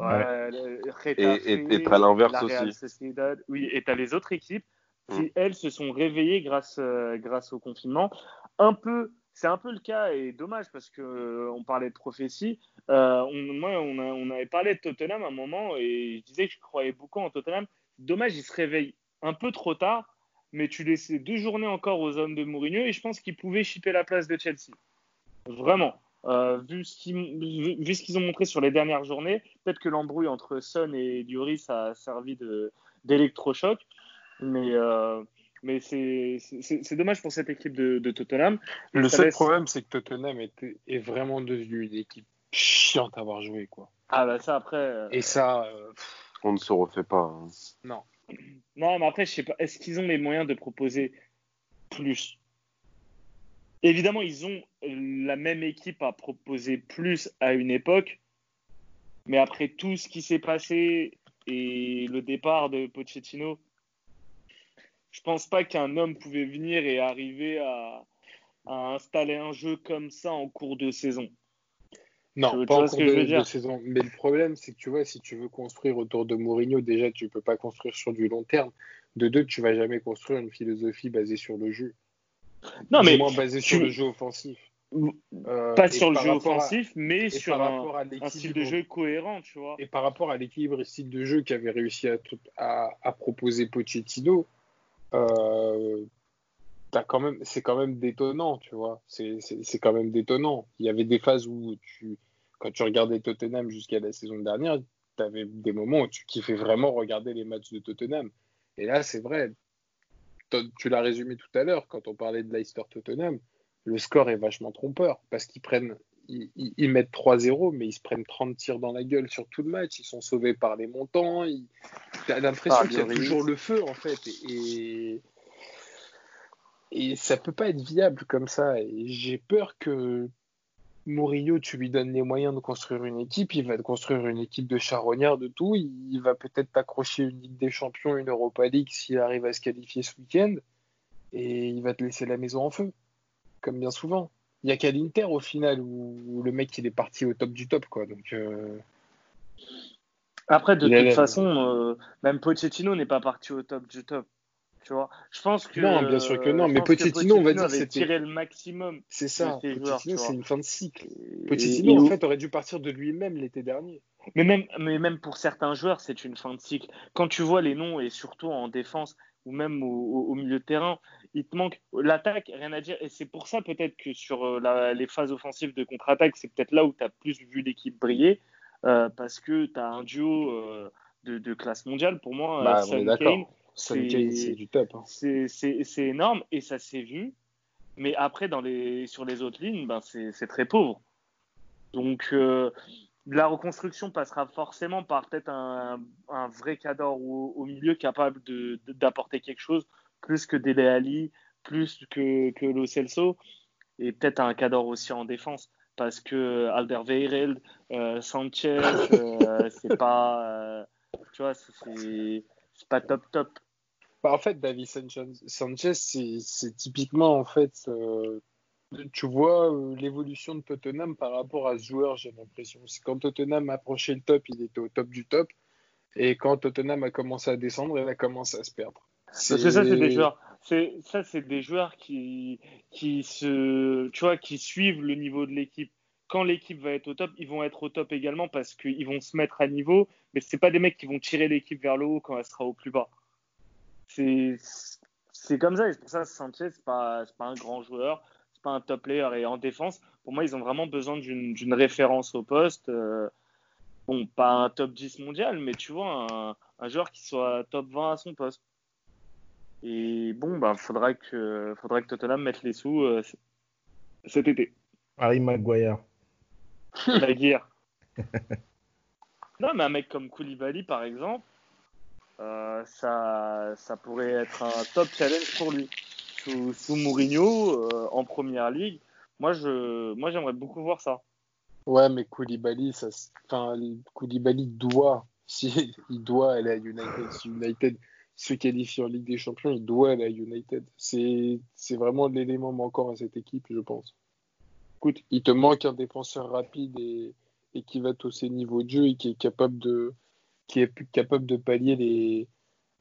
Euh, ouais. et et, à l'inverse aussi. Oui, et tu as les autres équipes qui, mm. elles, se sont réveillées grâce, grâce au confinement. Un peu c'est un peu le cas et dommage parce que on parlait de prophétie. on, moi, on, on, avait parlé de Tottenham à un moment et je disais que je croyais beaucoup en Tottenham. Dommage, il se réveille un peu trop tard, mais tu laissais deux journées encore aux hommes de Mourinho et je pense qu'ils pouvaient chipper la place de Chelsea. Vraiment. Euh, vu ce qu'ils ont montré sur les dernières journées, peut-être que l'embrouille entre Son et Dioris a servi d'électrochoc, mais, euh, mais c'est dommage pour cette équipe de, Tottenham. Le seul problème, c'est que Tottenham est vraiment devenu une équipe chiante à avoir joué. Quoi. Ah bah ça après. Euh, et ça on ne se refait pas. Hein. Non. Non, mais après, je sais pas. Est-ce qu'ils ont les moyens de proposer plus? Évidemment, ils ont la même équipe à proposer plus à une époque. Mais après tout ce qui s'est passé et le départ de Pochettino, je pense pas qu'un homme pouvait venir et arriver à installer un jeu comme ça en cours de saison. Non, pas en cours de, saison. Mais le problème, c'est que tu vois, si tu veux construire autour de Mourinho, déjà, tu peux pas construire sur du long terme. De deux, tu vas jamais construire une philosophie basée sur le jeu. Non, mais moins basée sur le jeu offensif. Euh, pas sur le jeu offensif, mais sur un, un, style de jeu cohérent, tu vois. Et par rapport à l'équilibre et style de jeu qu'avait réussi à, à, à, proposer Pochettino, euh, quand même, c'est quand même détonnant, tu vois. C'est quand même détonnant. Il y avait des phases où tu, quand tu regardais Tottenham jusqu'à la saison dernière, tu avais des moments où tu kiffais vraiment regarder les matchs de Tottenham. Et là, c'est vrai, tu l'as résumé tout à l'heure quand on parlait de Leicester Tottenham, le score est vachement trompeur parce qu'ils prennent, ils, ils, mettent 3-0, mais ils se prennent 30 tirs dans la gueule sur tout le match. Ils sont sauvés par les montants. Tu as l'impression ah, qu'il y a toujours le feu en fait. Et, et ça peut pas être viable comme ça. Et j'ai peur que Mourinho, tu lui donnes les moyens de construire une équipe, il va te construire une équipe de charognards, de tout. Il va peut-être t'accrocher une Ligue des Champions, une Europa League s'il arrive à se qualifier ce week-end. Et il va te laisser la maison en feu, comme bien souvent. Il n'y a qu'à l'Inter au final où, le mec il est parti au top du top. quoi. Donc, euh, Après, de toute façon, euh, même Pochettino n'est pas parti au top du top. Tu vois, je pense que. Non, bien sûr que non, mais Pochettino, on va dire c'était tiré le maximum. C'est ça. Pochettino, c'est une fin de cycle. Pochettino, en fait, aurait dû partir de lui-même l'été dernier. Mais même, mais même pour certains joueurs, c'est une fin de cycle. Quand tu vois les noms et surtout en défense ou même au, milieu de terrain, il te manque l'attaque, rien à dire. Et c'est pour ça peut-être que sur euh, les phases offensives de contre-attaque, c'est peut-être là où tu as plus vu l'équipe briller. Euh, parce que tu as un duo euh, de, classe mondiale. Pour moi, bah, Kane, c'est du top. Hein. C'est énorme et ça s'est vu. Mais après, dans les, sur les autres lignes, ben, c'est très pauvre. Donc, euh, la reconstruction passera forcément par peut-être un, un, vrai cadre au, au, milieu capable d'apporter quelque chose, plus que Dele Ali, plus que, que Lo Celso, et peut-être un cadre aussi en défense parce que Alderweireld, euh, Sanchez, euh, c'est pas, euh, tu vois, c'est pas top top. Bah, en fait, David Sanchez, c'est typiquement en fait, tu vois l'évolution de Tottenham par rapport à ce joueur, j'ai l'impression. Quand Tottenham approchait le top, il était au top du top, et quand Tottenham a commencé à descendre, il a commencé à se perdre. C'est ça, c'est des joueurs. C'est ça, c'est des joueurs qui, qui se, tu vois, qui suivent le niveau de l'équipe. Quand l'équipe va être au top, ils vont être au top également parce qu'ils vont se mettre à niveau. Mais c'est pas des mecs qui vont tirer l'équipe vers le haut quand elle sera au plus bas. C'est, comme ça. Et c'est pour ça, Sanchez, c'est pas, pas un grand joueur, c'est pas un top player. Et en défense, pour moi, ils ont vraiment besoin d'une référence au poste. Euh, bon, pas un top 10 mondial, mais tu vois, un, joueur qui soit top 20 à son poste. Et bon, bah, faudra que, faudra que Tottenham mette les sous euh, cet été. Harry Maguire. La guerre. non, mais un mec comme Koulibaly, par exemple, euh, ça, ça pourrait être un top challenge pour lui. Sous, sous Mourinho, euh, en première ligue, moi, je, moi, j'aimerais beaucoup voir ça. Ouais, mais Koulibaly, ça, enfin, Koulibaly doit, si, il doit aller à United. Si United se qualifie en Ligue des Champions, il doit aller à United. C'est vraiment l'élément manquant à cette équipe, je pense. Écoute, il te manque un défenseur rapide et, et qui va tosser le niveau de jeu et qui est capable de, qui est capable de pallier les,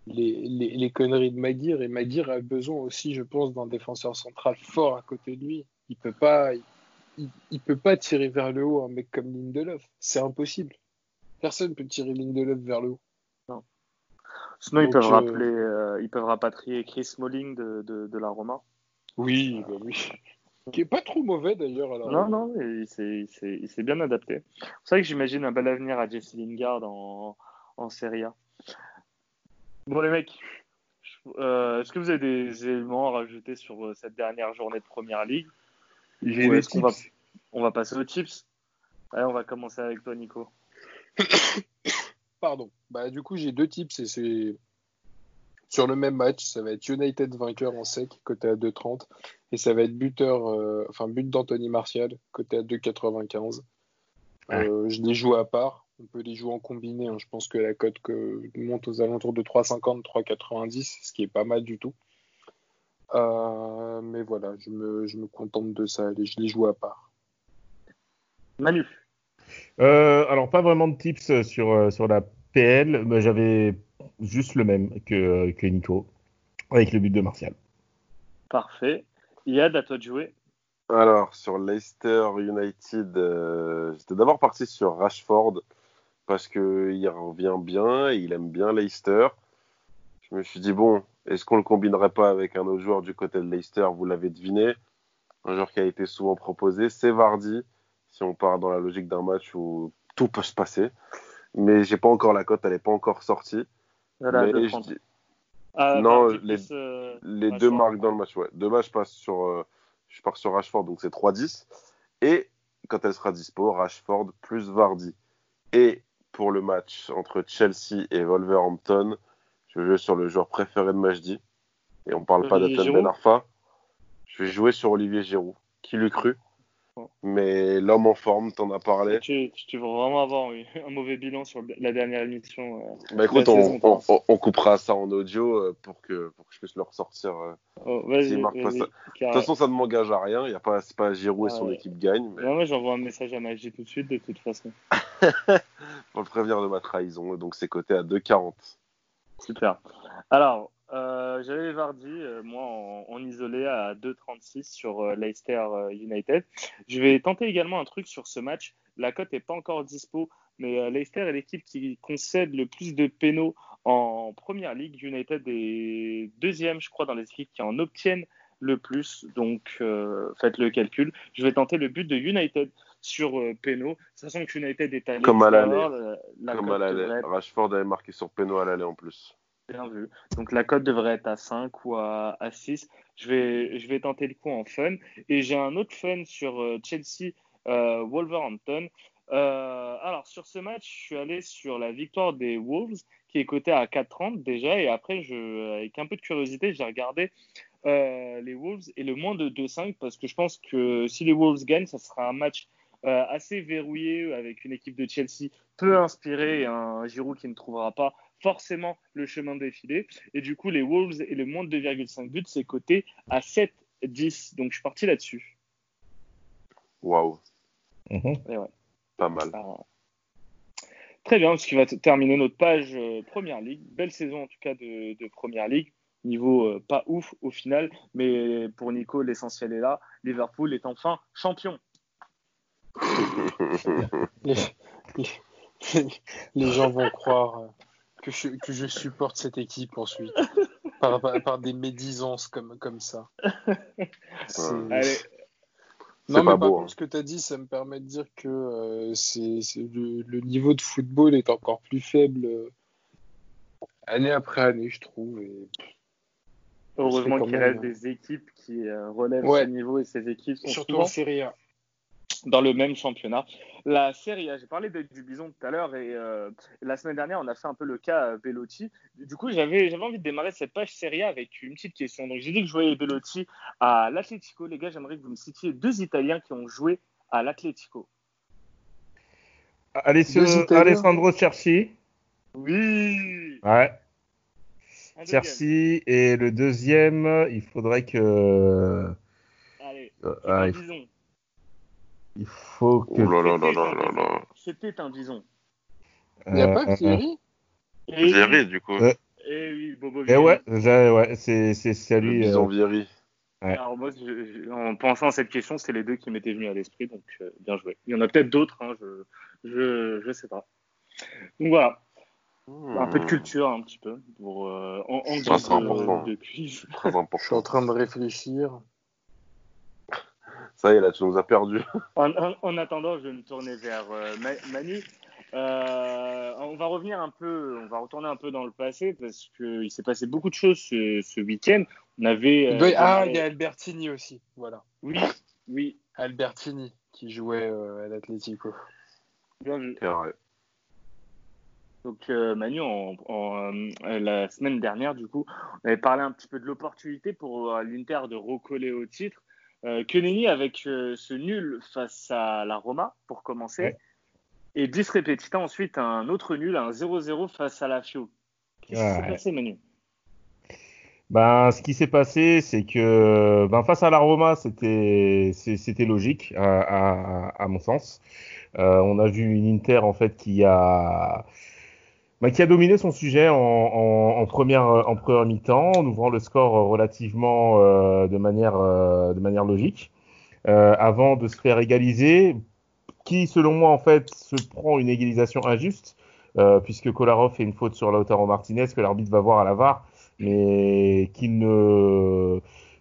les, les, conneries de Maguire. Et Maguire a besoin aussi, je pense, d'un défenseur central fort à côté de lui. Il peut pas, il, il peut pas tirer vers le haut un mec comme Lindelof. C'est impossible. Personne peut tirer Lindelof vers le haut. Sinon, ils peuvent, euh, rappeler, euh, ils peuvent rapatrier Chris Smalling de, de, la Roma. Oui, bah oui. Qui est pas trop mauvais d'ailleurs. Non, non, il s'est bien adapté. C'est vrai que j'imagine un bel avenir à Jesse Lingard en, en Serie A. Bon, les mecs, euh, est-ce que vous avez des éléments à rajouter sur cette dernière journée de première ligue? J'ai des on va, on va passer aux tips? Allez, on va commencer avec toi, Nico. Pardon. Bah, du coup, j'ai deux types. C'est sur le même match. Ça va être United vainqueur en sec, côté à 2,30. Et ça va être buteur, euh, enfin, but d'Anthony Martial, côté à 2,95. Euh, je les joue à part. On peut les jouer en combiné. Hein. Je pense que la cote que monte aux alentours de 3,50, 3,90, ce qui est pas mal du tout. Euh, mais voilà, je me, je me contente de ça. Je les joue à part. Manu. Euh, alors, pas vraiment de tips sur, sur la PL, mais j'avais juste le même que, que Nico, avec le but de Martial. Parfait. Yad, à toi de jouer. Alors, sur Leicester United, euh, j'étais d'abord parti sur Rashford parce qu'il revient bien il aime bien Leicester. Je me suis dit, bon, est-ce qu'on le combinerait pas avec un autre joueur du côté de Leicester? Vous l'avez deviné, un joueur qui a été souvent proposé, c'est Vardy si on part dans la logique d'un match où tout peut se passer. Mais j'ai pas encore la cote, elle n'est pas encore sortie. mais je dis... Ah, non, les, euh, les deux marques dans le match, ouais. Demain, je passe sur, euh, je pars sur Rashford, donc c'est 3-10. Et quand elle sera dispo, Rashford plus Vardy. Et pour le match entre Chelsea et Wolverhampton, je vais jouer sur le joueur préféré de Majdi. Et on parle pas d'Atan Ben Arfa. Je vais jouer sur Olivier Giroud. Qui l'eût cru Mais l'homme en forme, t'en as parlé. Tu, tu, veux vraiment avoir un mauvais bilan sur la dernière émission euh, bah écoute, on, on, on, coupera ça en audio euh, pour que, pour que je puisse le ressortir. Euh, oh. De toute façon, ça ne m'engage à rien. Il y a pas, c'est pas Giroud et son équipe gagnent. Mais... moi, j'envoie un message à Magie tout de suite, de toute façon. pour le prévenir de ma trahison. Donc, c'est coté à 2,40. Super. Alors, euh, j'avais Vardy, euh, moi, en, isolé à 2,36 sur euh, Leicester United. Je vais tenter également un truc sur ce match. La cote n'est pas encore dispo, mais Leicester est l'équipe qui concède le plus de pénaux en première ligue. United est deuxième, je crois, dans les équipes qui en obtiennent le plus. Donc, faites le calcul. Je vais tenter le but de United sur euh, Péno, sachant que United est allé. Comme à l'aller. Comme à l'aller. Rashford avait marqué sur Péno à l'aller en plus. Bien vu. Donc la cote devrait être à 5 ou à, 6. Je vais, je vais tenter le coup en fun. Et j'ai un autre fun sur euh, Chelsea euh, Wolverhampton. Euh, alors sur ce match, je suis allé sur la victoire des Wolves qui est cotée à 4,30 déjà. Et après, avec un peu de curiosité, j'ai regardé les Wolves et le moins de 2,5 parce que je pense que si les Wolves gagnent, ça sera un match assez verrouillé avec une équipe de Chelsea peu inspirée et un Giroud qui ne trouvera pas forcément le chemin défilé. Et du coup, les Wolves et le moins de 2,5 buts, c'est coté à 7-10. Donc, je suis parti là-dessus. Waouh. Mhm. Pas mal. Très bien, ce qui va terminer notre page euh, Première Ligue. Belle saison en tout cas de, de Première Ligue. Niveau euh, pas ouf au final, mais pour Nico, l'essentiel est là. Liverpool est enfin champion. les, gens vont croire que je, que je, supporte cette équipe ensuite par, par, des médisances comme, comme ça. Allez. Non, mais par contre, hein. ce que tu as dit, ça me permet de dire que euh, c'est, le, le, niveau de football est encore plus faible euh, année après année, je trouve. Et... Heureusement qu'il reste des équipes qui euh, relèvent ce niveau et ces équipes sont Surtout en Serie A dans le même championnat. La Serie A, j'ai parlé de, du Bison tout à l'heure et euh, la semaine dernière, on a fait un peu le cas Velotti. Du coup, j'avais envie de démarrer cette page Serie A avec une petite question. Donc, j'ai dit que je voyais Velotti à l'Atletico. Les gars, j'aimerais que vous me citiez deux Italiens qui ont joué à l'Atletico. Alessandro Cerci. Oui. Ouais. Cerci et le deuxième, il faudrait que. Allez, euh, Bison. Il faut que. Oh C'était un bison. Il n'y a pas Thierry Thierry, du coup. Eh oui, Bobo Eh ouais, ouais c'est, c'est, à lui. Bison euh... Ouais. Alors moi, en pensant à cette question, c'est les deux qui m'étaient venus à l'esprit, donc euh, bien joué. Il y en a peut-être d'autres, hein, je, je, je sais pas. Donc voilà, un peu de culture un petit peu pour euh, en, en Ça, c'est important. de Très important. Je suis en train de réfléchir. Ça y est, là, tu nous as perdu. En, attendant, je vais me tourner vers euh, Manu. Euh, on va revenir un peu, on va retourner un peu dans le passé parce qu'il s'est passé beaucoup de choses ce, week-end. On avait. Euh, ah, il y a Albertini aussi, voilà. Oui, oui. Albertini qui jouait à l'Atlético. Bien vu. Donc Manu, la semaine dernière, du coup, on avait parlé un petit peu de l'opportunité pour l'Inter de recoller au titre. Euh, avec euh, ce nul face à la Roma pour commencer. Et 10 répétita ensuite un autre nul, un 0-0 face à la Fio. Qu'est-ce qui s'est passé, Manu? Ben, ce qui s'est passé, c'est que ben, face à la Roma, c'était c'était logique à, à, à, mon sens. Euh, on a vu une Inter en fait qui a bah, qui a dominé son sujet en, en, en première, en première mi-temps, en ouvrant le score relativement euh, de, manière, euh, de manière logique, euh, avant de se faire égaliser, qui selon moi en fait se prend une égalisation injuste, euh, puisque Kolarov fait une faute sur Lautaro Martinez que l'arbitre va voir à la VAR, mais qu'il ne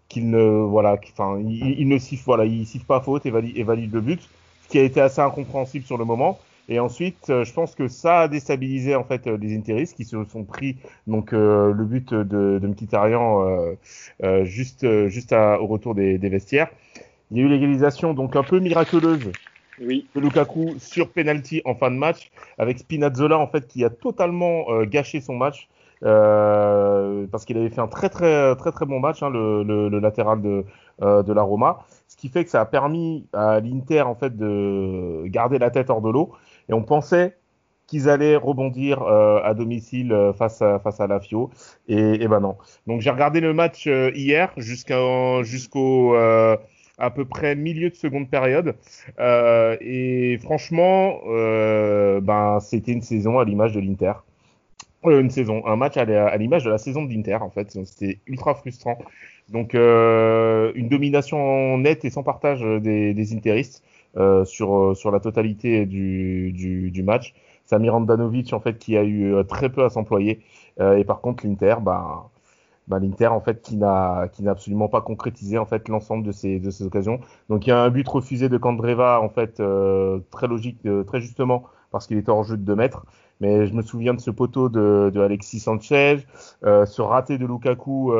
qu'il ne voilà, enfin il, ne siffle voilà, il siffle pas faute et valide le but, ce qui a été assez incompréhensible sur le moment. Et ensuite, euh, je pense que ça a déstabilisé en fait euh, les Interistes qui se sont pris donc euh, le but de, de Mkhitaryan euh, juste juste à, au retour des, des, vestiaires. Il y a eu l'égalisation donc un peu miraculeuse oui. de Lukaku sur penalty en fin de match avec Spinazzola en fait qui a totalement gâché son match. parce qu'il avait fait un très très très très bon match, hein, le, le, le, latéral de, de la Roma qui fait que ça a permis à l'Inter en fait de garder la tête hors de l'eau. Et on pensait qu'ils allaient rebondir euh, à domicile euh, face à face la Fio et, et ben non. Donc j'ai regardé le match euh, hier jusqu'à jusqu'au à peu près milieu de seconde période et franchement ben c'était une saison à l'image de l'Inter. une saison, un match à l'image de la saison de l'Inter en fait. C'était ultra frustrant. Donc une domination nette et sans partage des, des Interistes sur sur la totalité du, du, du match. Samir Andanovic en fait qui a eu euh, très peu à s'employer euh, et par contre l'Inter bah, bah, l'Inter en fait qui n'a qui n'a absolument pas concrétisé en fait l'ensemble de ces de ces occasions. Donc il y a un but refusé de Candreva en fait euh, très logique très justement parce qu'il était hors jeu de 2 mètres. Mais je me souviens de ce poteau de, de Alexis Sanchez, ce raté de Lukaku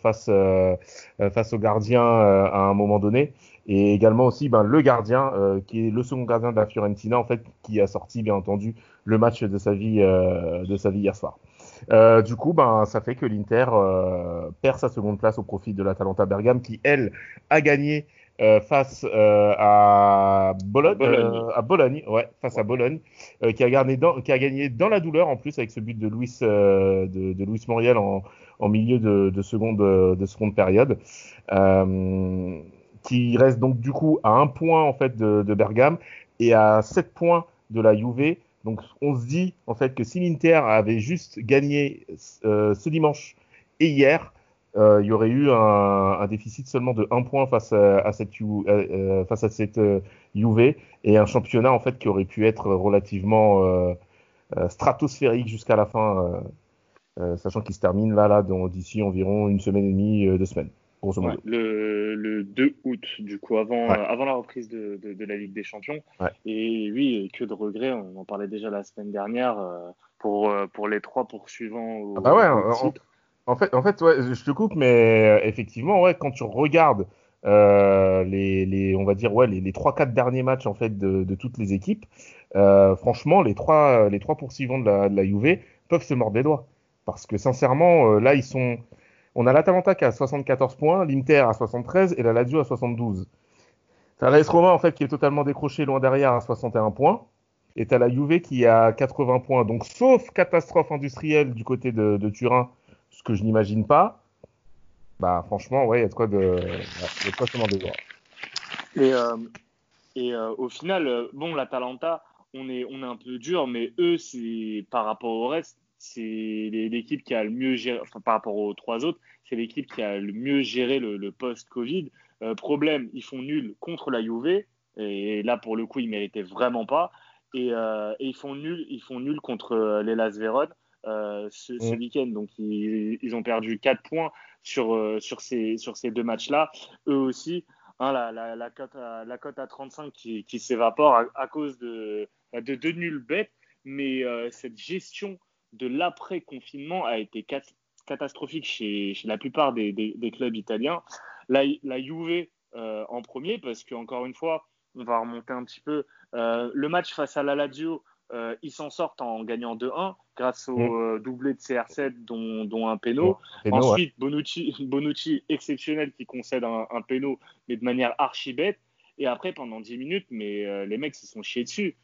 face face au gardien à un moment donné et également aussi ben, le gardien euh, qui est le second gardien de la Fiorentina en fait qui a sorti bien entendu le match de sa vie euh, de sa vie hier soir. Euh, du coup, ben, ça fait que l'Inter perd sa seconde place au profit de l'Atalanta Bergame qui, elle, a gagné euh, face à Bologne, Bologne. à Bologne, ouais, face à Bologne, qui a gagné dans, qui a gagné dans la douleur en plus avec ce but de Luis de, de Luis Moriel en, en milieu de, de seconde de seconde période. Euh, qui reste donc du coup à un point en fait de, de Bergame et à 7 points de la Juve. Donc on se dit en fait que si l'Inter avait juste gagné euh, ce dimanche et hier, euh, il y aurait eu un, déficit seulement de 1 point face à, à cette, euh, face à cette Juve et un championnat en fait qui aurait pu être relativement stratosphérique jusqu'à la fin, sachant qu'il se termine là là d'ici environ une semaine et demie, deux semaines le, le, 2 août, du coup, avant, euh, avant la reprise de, de, de, la Ligue des Champions. Et oui, que de regrets, on en parlait déjà la semaine dernière, euh, pour, euh, pour les trois poursuivants. Au, ah bah ouais, en, en, fait, en fait je te coupe, mais effectivement, ouais, quand tu regardes les, les, on va dire, ouais, les, les 3-4 derniers matchs en fait, de, de toutes les équipes, franchement, les trois, les trois poursuivants de la, de la Juve peuvent se mordre les doigts. Parce que sincèrement, là, ils sont on a l'Atalanta qui a 74 points, l'Inter à 73 et la Lazio à 72. T'as l'AS Roma en fait qui est totalement décroché loin derrière à 61 points. Et t'as la Juve qui a 80 points. Donc sauf catastrophe industrielle du côté de, Turin, ce que je n'imagine pas, bah franchement ouais, il y a de quoi de, quoi se demander Et, euh, euh, au final, euh, bon l'Atalanta, on est on est un peu dur, mais eux c'est par rapport au reste, c'est l'équipe qui a le mieux géré, enfin par rapport aux trois autres, c'est l'équipe qui a le mieux géré le, post-Covid. Euh, problème, ils font nul contre la Juve, et là pour le coup ils méritaient vraiment pas. Et, euh, ils font nul, ils font nul contre euh, les Las Véron ce, week-end. Donc ils, ont perdu 4 points sur, sur, ces, sur ces deux matchs-là. Eux aussi, hein, la, la, la, cote à, la cote à 35 qui, qui s'évapore à, à, cause de, de deux nuls bêtes. Mais cette gestion de l'après-confinement a été catastrophique chez, chez, la plupart des, des, clubs italiens. La, la Juve euh, en premier, parce qu'encore une fois, on va remonter un petit peu. Euh, le match face à la Lazio, euh, ils s'en sortent en gagnant 2-1 grâce au mm. doublé de CR7, dont, dont un péno. Ensuite, Bonucci, Bonucci, exceptionnel, qui concède un, un péno, mais de manière archi bête. Et après, pendant 10 minutes, mais les mecs se sont chiés dessus.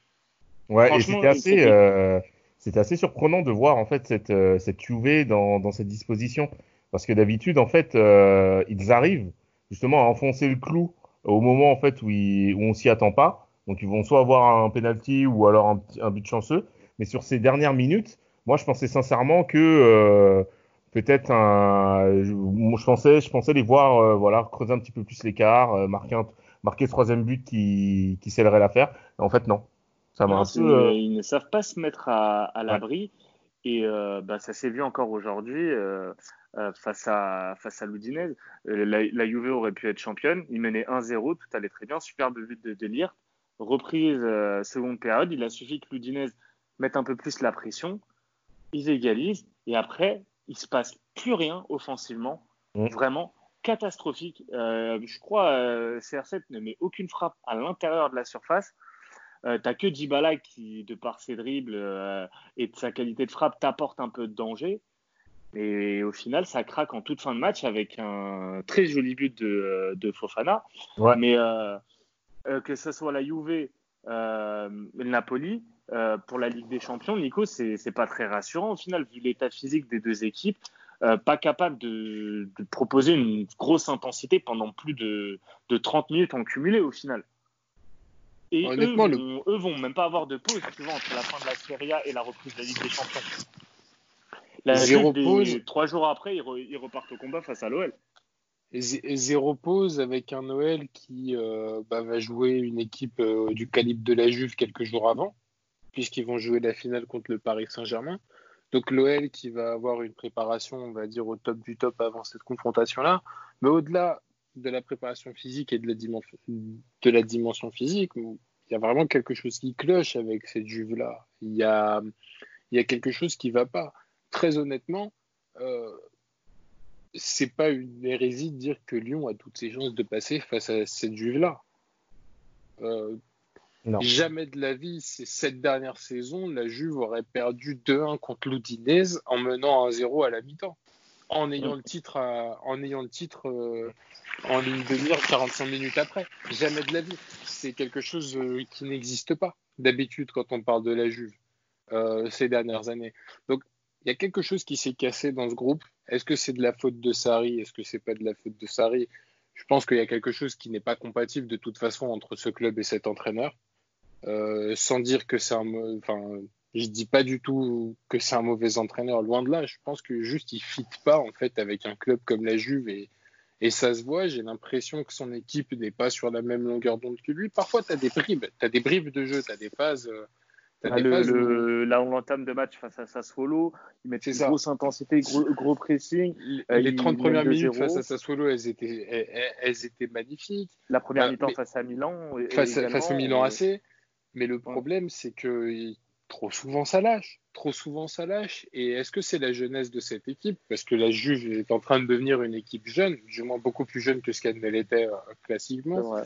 Ouais, et c'était assez, c'était assez surprenant de voir en fait cette, euh, cette UV dans, cette disposition. Parce que d'habitude, en fait, euh, ils arrivent justement à enfoncer le clou au moment en fait où, ils, où on s'y attend pas. Donc ils vont soit avoir un penalty ou alors un, but chanceux. Mais sur ces dernières minutes, moi je pensais sincèrement que euh, peut-être je, pensais, je pensais les voir voilà creuser un petit peu plus l'écart, marquer un, marquer ce troisième but qui, qui scellerait l'affaire. En fait non, euh, ils ne savent pas se mettre à, à l'abri. Et euh, bah, ça s'est vu encore aujourd'hui euh, euh, face à face à l'Udinese. Euh, la, la, Juve aurait pu être championne. Il menait 1-0, tout allait très bien. Superbe but de Delire. Reprise seconde période. Il a suffi que l'Udinese mette un peu plus la pression. Ils égalisent. Et après, il se passe plus rien offensivement. Mmh. Vraiment catastrophique. je crois CR7 ne met aucune frappe à l'intérieur de la surface. Euh, t'as que Dybala qui, de par ses dribbles euh, et de sa qualité de frappe, t'apporte un peu de danger. Et au final, ça craque en toute fin de match avec un très joli but de, de Fofana. Mais que ce soit la Juve, le Napoli, pour la Ligue des Champions, Nico, c'est pas très rassurant au final, vu l'état physique des deux équipes. Euh, pas capable de, proposer une grosse intensité pendant plus de, 30 minutes en cumulé au final. Et eux, eux, vont même pas avoir de pause entre la fin de la Serie A et la reprise de la Ligue des Champions. La zéro pause. Trois jours après, ils, repartent au combat face à l'OL. Zéro pause avec un Noël qui euh, bah, va jouer une équipe euh, du calibre de la Juve quelques jours avant, puisqu'ils vont jouer la finale contre le Paris Saint-Germain. Donc l'OL qui va avoir une préparation, on va dire, au top du top avant cette confrontation-là. Mais au-delà de la préparation physique et de la, dimension, de la dimension physique, il y a vraiment quelque chose qui cloche avec cette Juve-là. Il y a, il y a quelque chose qui ne va pas. Très honnêtement, euh, c'est pas une hérésie de dire que Lyon a toutes ses chances de passer face à cette Juve-là. Euh, Jamais de la vie, ces sept dernières saisons, la Juve aurait perdu 2-1 contre l'Udinese en menant 1-0 à la mi-temps. En ayant le titre, en, ayant le titre euh, en ligne de mire 45 minutes après. Jamais de la vie. C'est quelque chose euh, qui n'existe pas d'habitude quand on parle de la Juve euh, ces dernières années. Donc, il y a quelque chose qui s'est cassé dans ce groupe. Est-ce que c'est de la faute de Sarri? Est-ce que c'est pas de la faute de Sarri? Je pense qu'il y a quelque chose qui n'est pas compatible de toute façon entre ce club et cet entraîneur. Euh, sans dire que c'est un, enfin, je dis pas du tout que c'est un mauvais entraîneur, loin de là. Je pense que juste il fit pas en fait avec un club comme la Juve et, et ça se voit. J'ai l'impression que son équipe n'est pas sur la même longueur d'onde que lui. Parfois, tu as des bribes, tu as des bribes de jeu, tu as des phases. Euh, ah, le, Là, on entame de match face à Sassuolo, ils mettent une grosse intensité, gros, gros pressing. Les 30 premières minutes face à Sassuolo, elles étaient, elles, étaient magnifiques. La première mi-temps face à Milan. Face, face au Milan AC. Mais le problème, c'est que trop souvent ça lâche. Trop souvent ça lâche. Et est-ce que c'est la jeunesse de cette équipe? Parce que la Juve est en train de devenir une équipe jeune, du moins beaucoup plus jeune que ce qu'elle ne l'était euh, classiquement.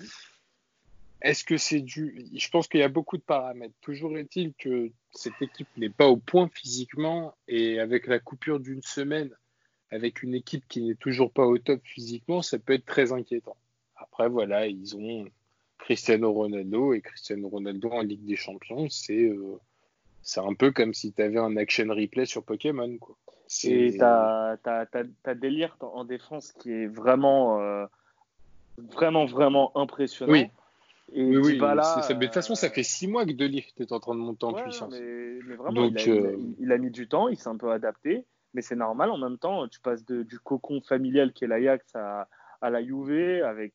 Est-ce que c'est dû Je pense qu'il y a beaucoup de paramètres. Toujours est-il que cette équipe n'est pas au point physiquement et avec la coupure d'une semaine, avec une équipe qui n'est toujours pas au top physiquement, ça peut être très inquiétant. Après, voilà, ils ont Cristiano Ronaldo et Cristiano Ronaldo en Ligue des Champions, c'est euh, c'est un peu comme si tu avais un action replay sur Pokémon. Quoi. Et tu as, Délire en défense qui est vraiment, euh, vraiment, vraiment impressionnant. Oui. Et oui, de toute façon, ça fait six mois que Délire est en train de monter en puissance. Mais, vraiment, Donc, euh, il, a, mis du temps, il s'est un peu adapté, mais c'est normal. En même temps, tu passes du cocon familial qui est l'Ajax à, à la Juve avec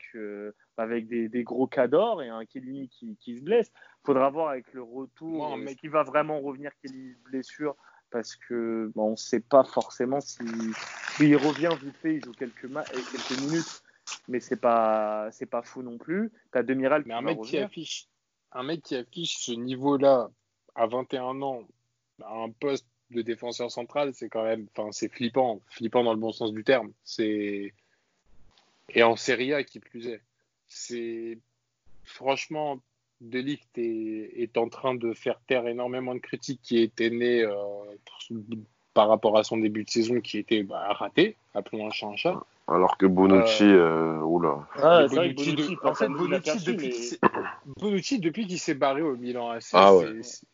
avec des, des gros cadors et un Kelly qui, qui, se blesse. Faudra voir avec le retour mais qui va vraiment revenir Kelly blessure? Parce que on ne sait pas forcément si, il revient vite fait, il joue quelques, quelques minutes, mais c'est pas c'est pas fou non plus. T'as Demiral mais un mec qui affiche un mec qui affiche ce niveau-là à 21 ans à un poste de défenseur central, c'est quand même enfin c'est flippant, flippant dans le bon sens du terme. C'est et en Serie A qui plus est c'est franchement Delict est, est, en train de faire taire énormément de critiques qui étaient nées euh, par rapport à son début de saison qui était bah, raté, appelons un chat un chat. Alors que Bonucci, euh, euh oula. Ah, Bonucci, en fait, Bonucci, depuis, Bonucci, depuis qu'il s'est barré au Milan ah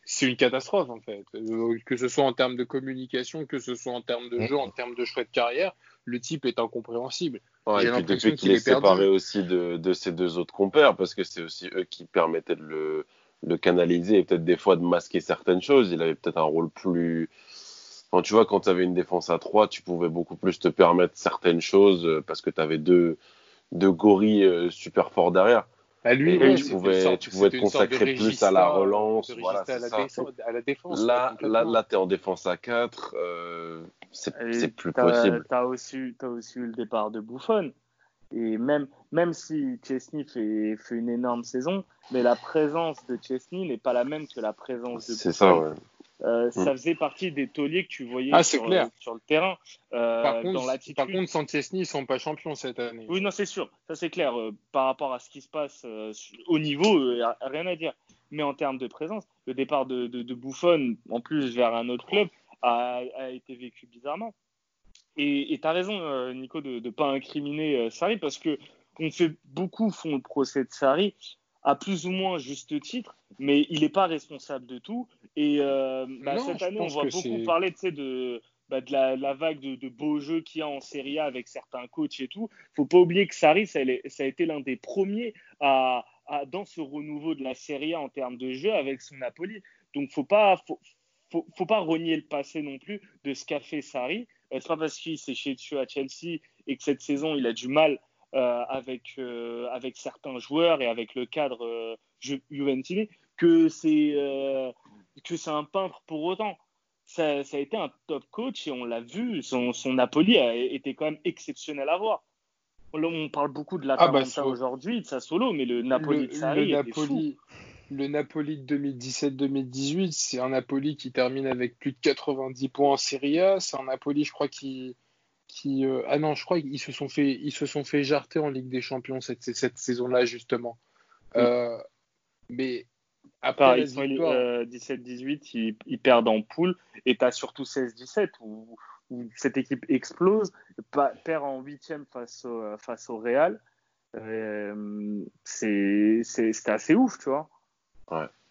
c'est une catastrophe en fait. Euh, que ce soit en termes de communication, que ce soit en termes de jeu, en termes de choix de carrière, le type est incompréhensible. Ouais, et puis depuis qu'il est, séparé aussi de, de, ses deux autres compères, parce que c'est aussi eux qui permettaient de le, le canaliser et peut-être des fois de masquer certaines choses. Il avait peut-être un rôle plus. Quand tu vois, quand tu avais une défense à 3, tu pouvais beaucoup plus te permettre certaines choses euh, parce que tu avais deux, deux gorilles euh, super forts derrière. À lui, tu pouvais, tu pouvais te consacrer plus à la relance, voilà, à, la à, la défense. Là, là, là tu es en défense à 4, euh, c'est plus possible. Tu as, aussi, as aussi eu le départ de Buffon. Et même, même si Chesney fait, fait une énorme saison, mais la présence de Chesney n'est pas la même que la présence de Buffon. C'est ça, ouais. Euh, mm. Ça faisait partie des tauliers que tu voyais ah, sur, clair. sur, le terrain. Euh, par, contre, par contre, sans Chesney, ils sont pas champions cette année. Oui, non, c'est sûr. Ça, c'est clair. Euh, par rapport à ce qui se passe au niveau, rien à dire. Mais en termes de présence, le départ de, de, Buffon, en plus vers un autre club, a, a été vécu bizarrement. Et tu as raison, Nico, de ne pas incriminer Sarri parce que on fait beaucoup font le procès de Sarri à plus ou moins juste titre, mais il n'est pas responsable de tout. Et bah, cette année, on voit beaucoup parler de, bah, de la, vague de, beaux jeux qu'il y a en Serie A avec certains coachs et tout. faut pas oublier que Sarri, ça, a été l'un des premiers à, dans ce renouveau de la Serie A en termes de jeu avec son Napoli. Donc, faut pas, faut, faut, pas renier le passé non plus de ce qu'a fait Sarri. Euh, c'est pas parce qu'il s'est chez dessus à Chelsea et que cette saison, il a du mal euh, avec, euh, avec certains joueurs et avec le cadre Juventini que c'est que c'est un peintre pour autant ça, a été un top coach et on l'a vu, son, Napoli a été quand même exceptionnel à voir. on parle beaucoup de la ah bah, aujourd'hui, de sa solo, mais le Napoli de Sarri le Napoli, Le Napoli de 2017-2018, c'est un Napoli qui termine avec plus de 90 points en Serie A. C'est un Napoli, je crois, qui, qui euh, ah non, je crois qu'ils se sont fait, ils se sont fait jarter en Ligue des Champions cette, cette saison-là justement. Euh, mais après, ils sont 17-18, ils, perdent en poule, et tu as surtout 16-17 où, cette équipe explose, perd en huitième face au, face au Real. Euh, c'est assez ouf, tu vois.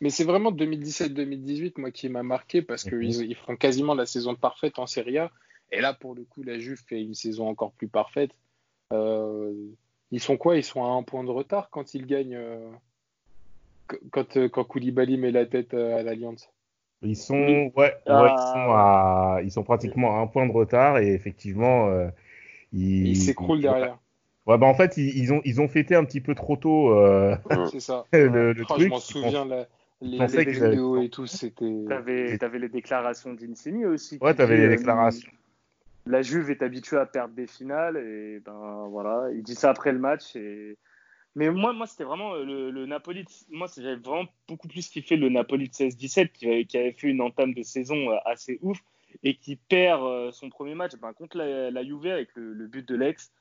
Mais c'est vraiment 2017-2018, moi, qui m'a marqué parce qu'ils ils font quasiment la saison parfaite en Serie A. Et là, pour le coup, la Juve fait une saison encore plus parfaite. Euh, ils sont quoi? Ils sont à un point de retard quand ils gagnent. Euh, quand, euh, quand Koulibaly met la tête euh, à l'Alliance ils sont, ouais, ah. ils, sont pratiquement à un point de retard et effectivement, euh, ils s'écroulent derrière. Ouais, bah en fait, ils, ont, ils ont fêté un petit peu trop tôt c'est ça. le, oh, truc. Je m'en souviens, les, les vidéos et tout, c'était. T'avais, avais les déclarations d'Insigne aussi. Ouais, t'avais les déclarations. La Juve est habituée à perdre des finales et ben voilà, il dit ça après le match et mais moi, moi c'était vraiment euh, le, Napoli. Moi, j'avais vraiment beaucoup plus kiffé le Napoli de 16-17 qui, avait fait une entame de saison euh, assez ouf et qui perd euh, son premier match ben, contre la, la, Juve avec le, but de l'ex.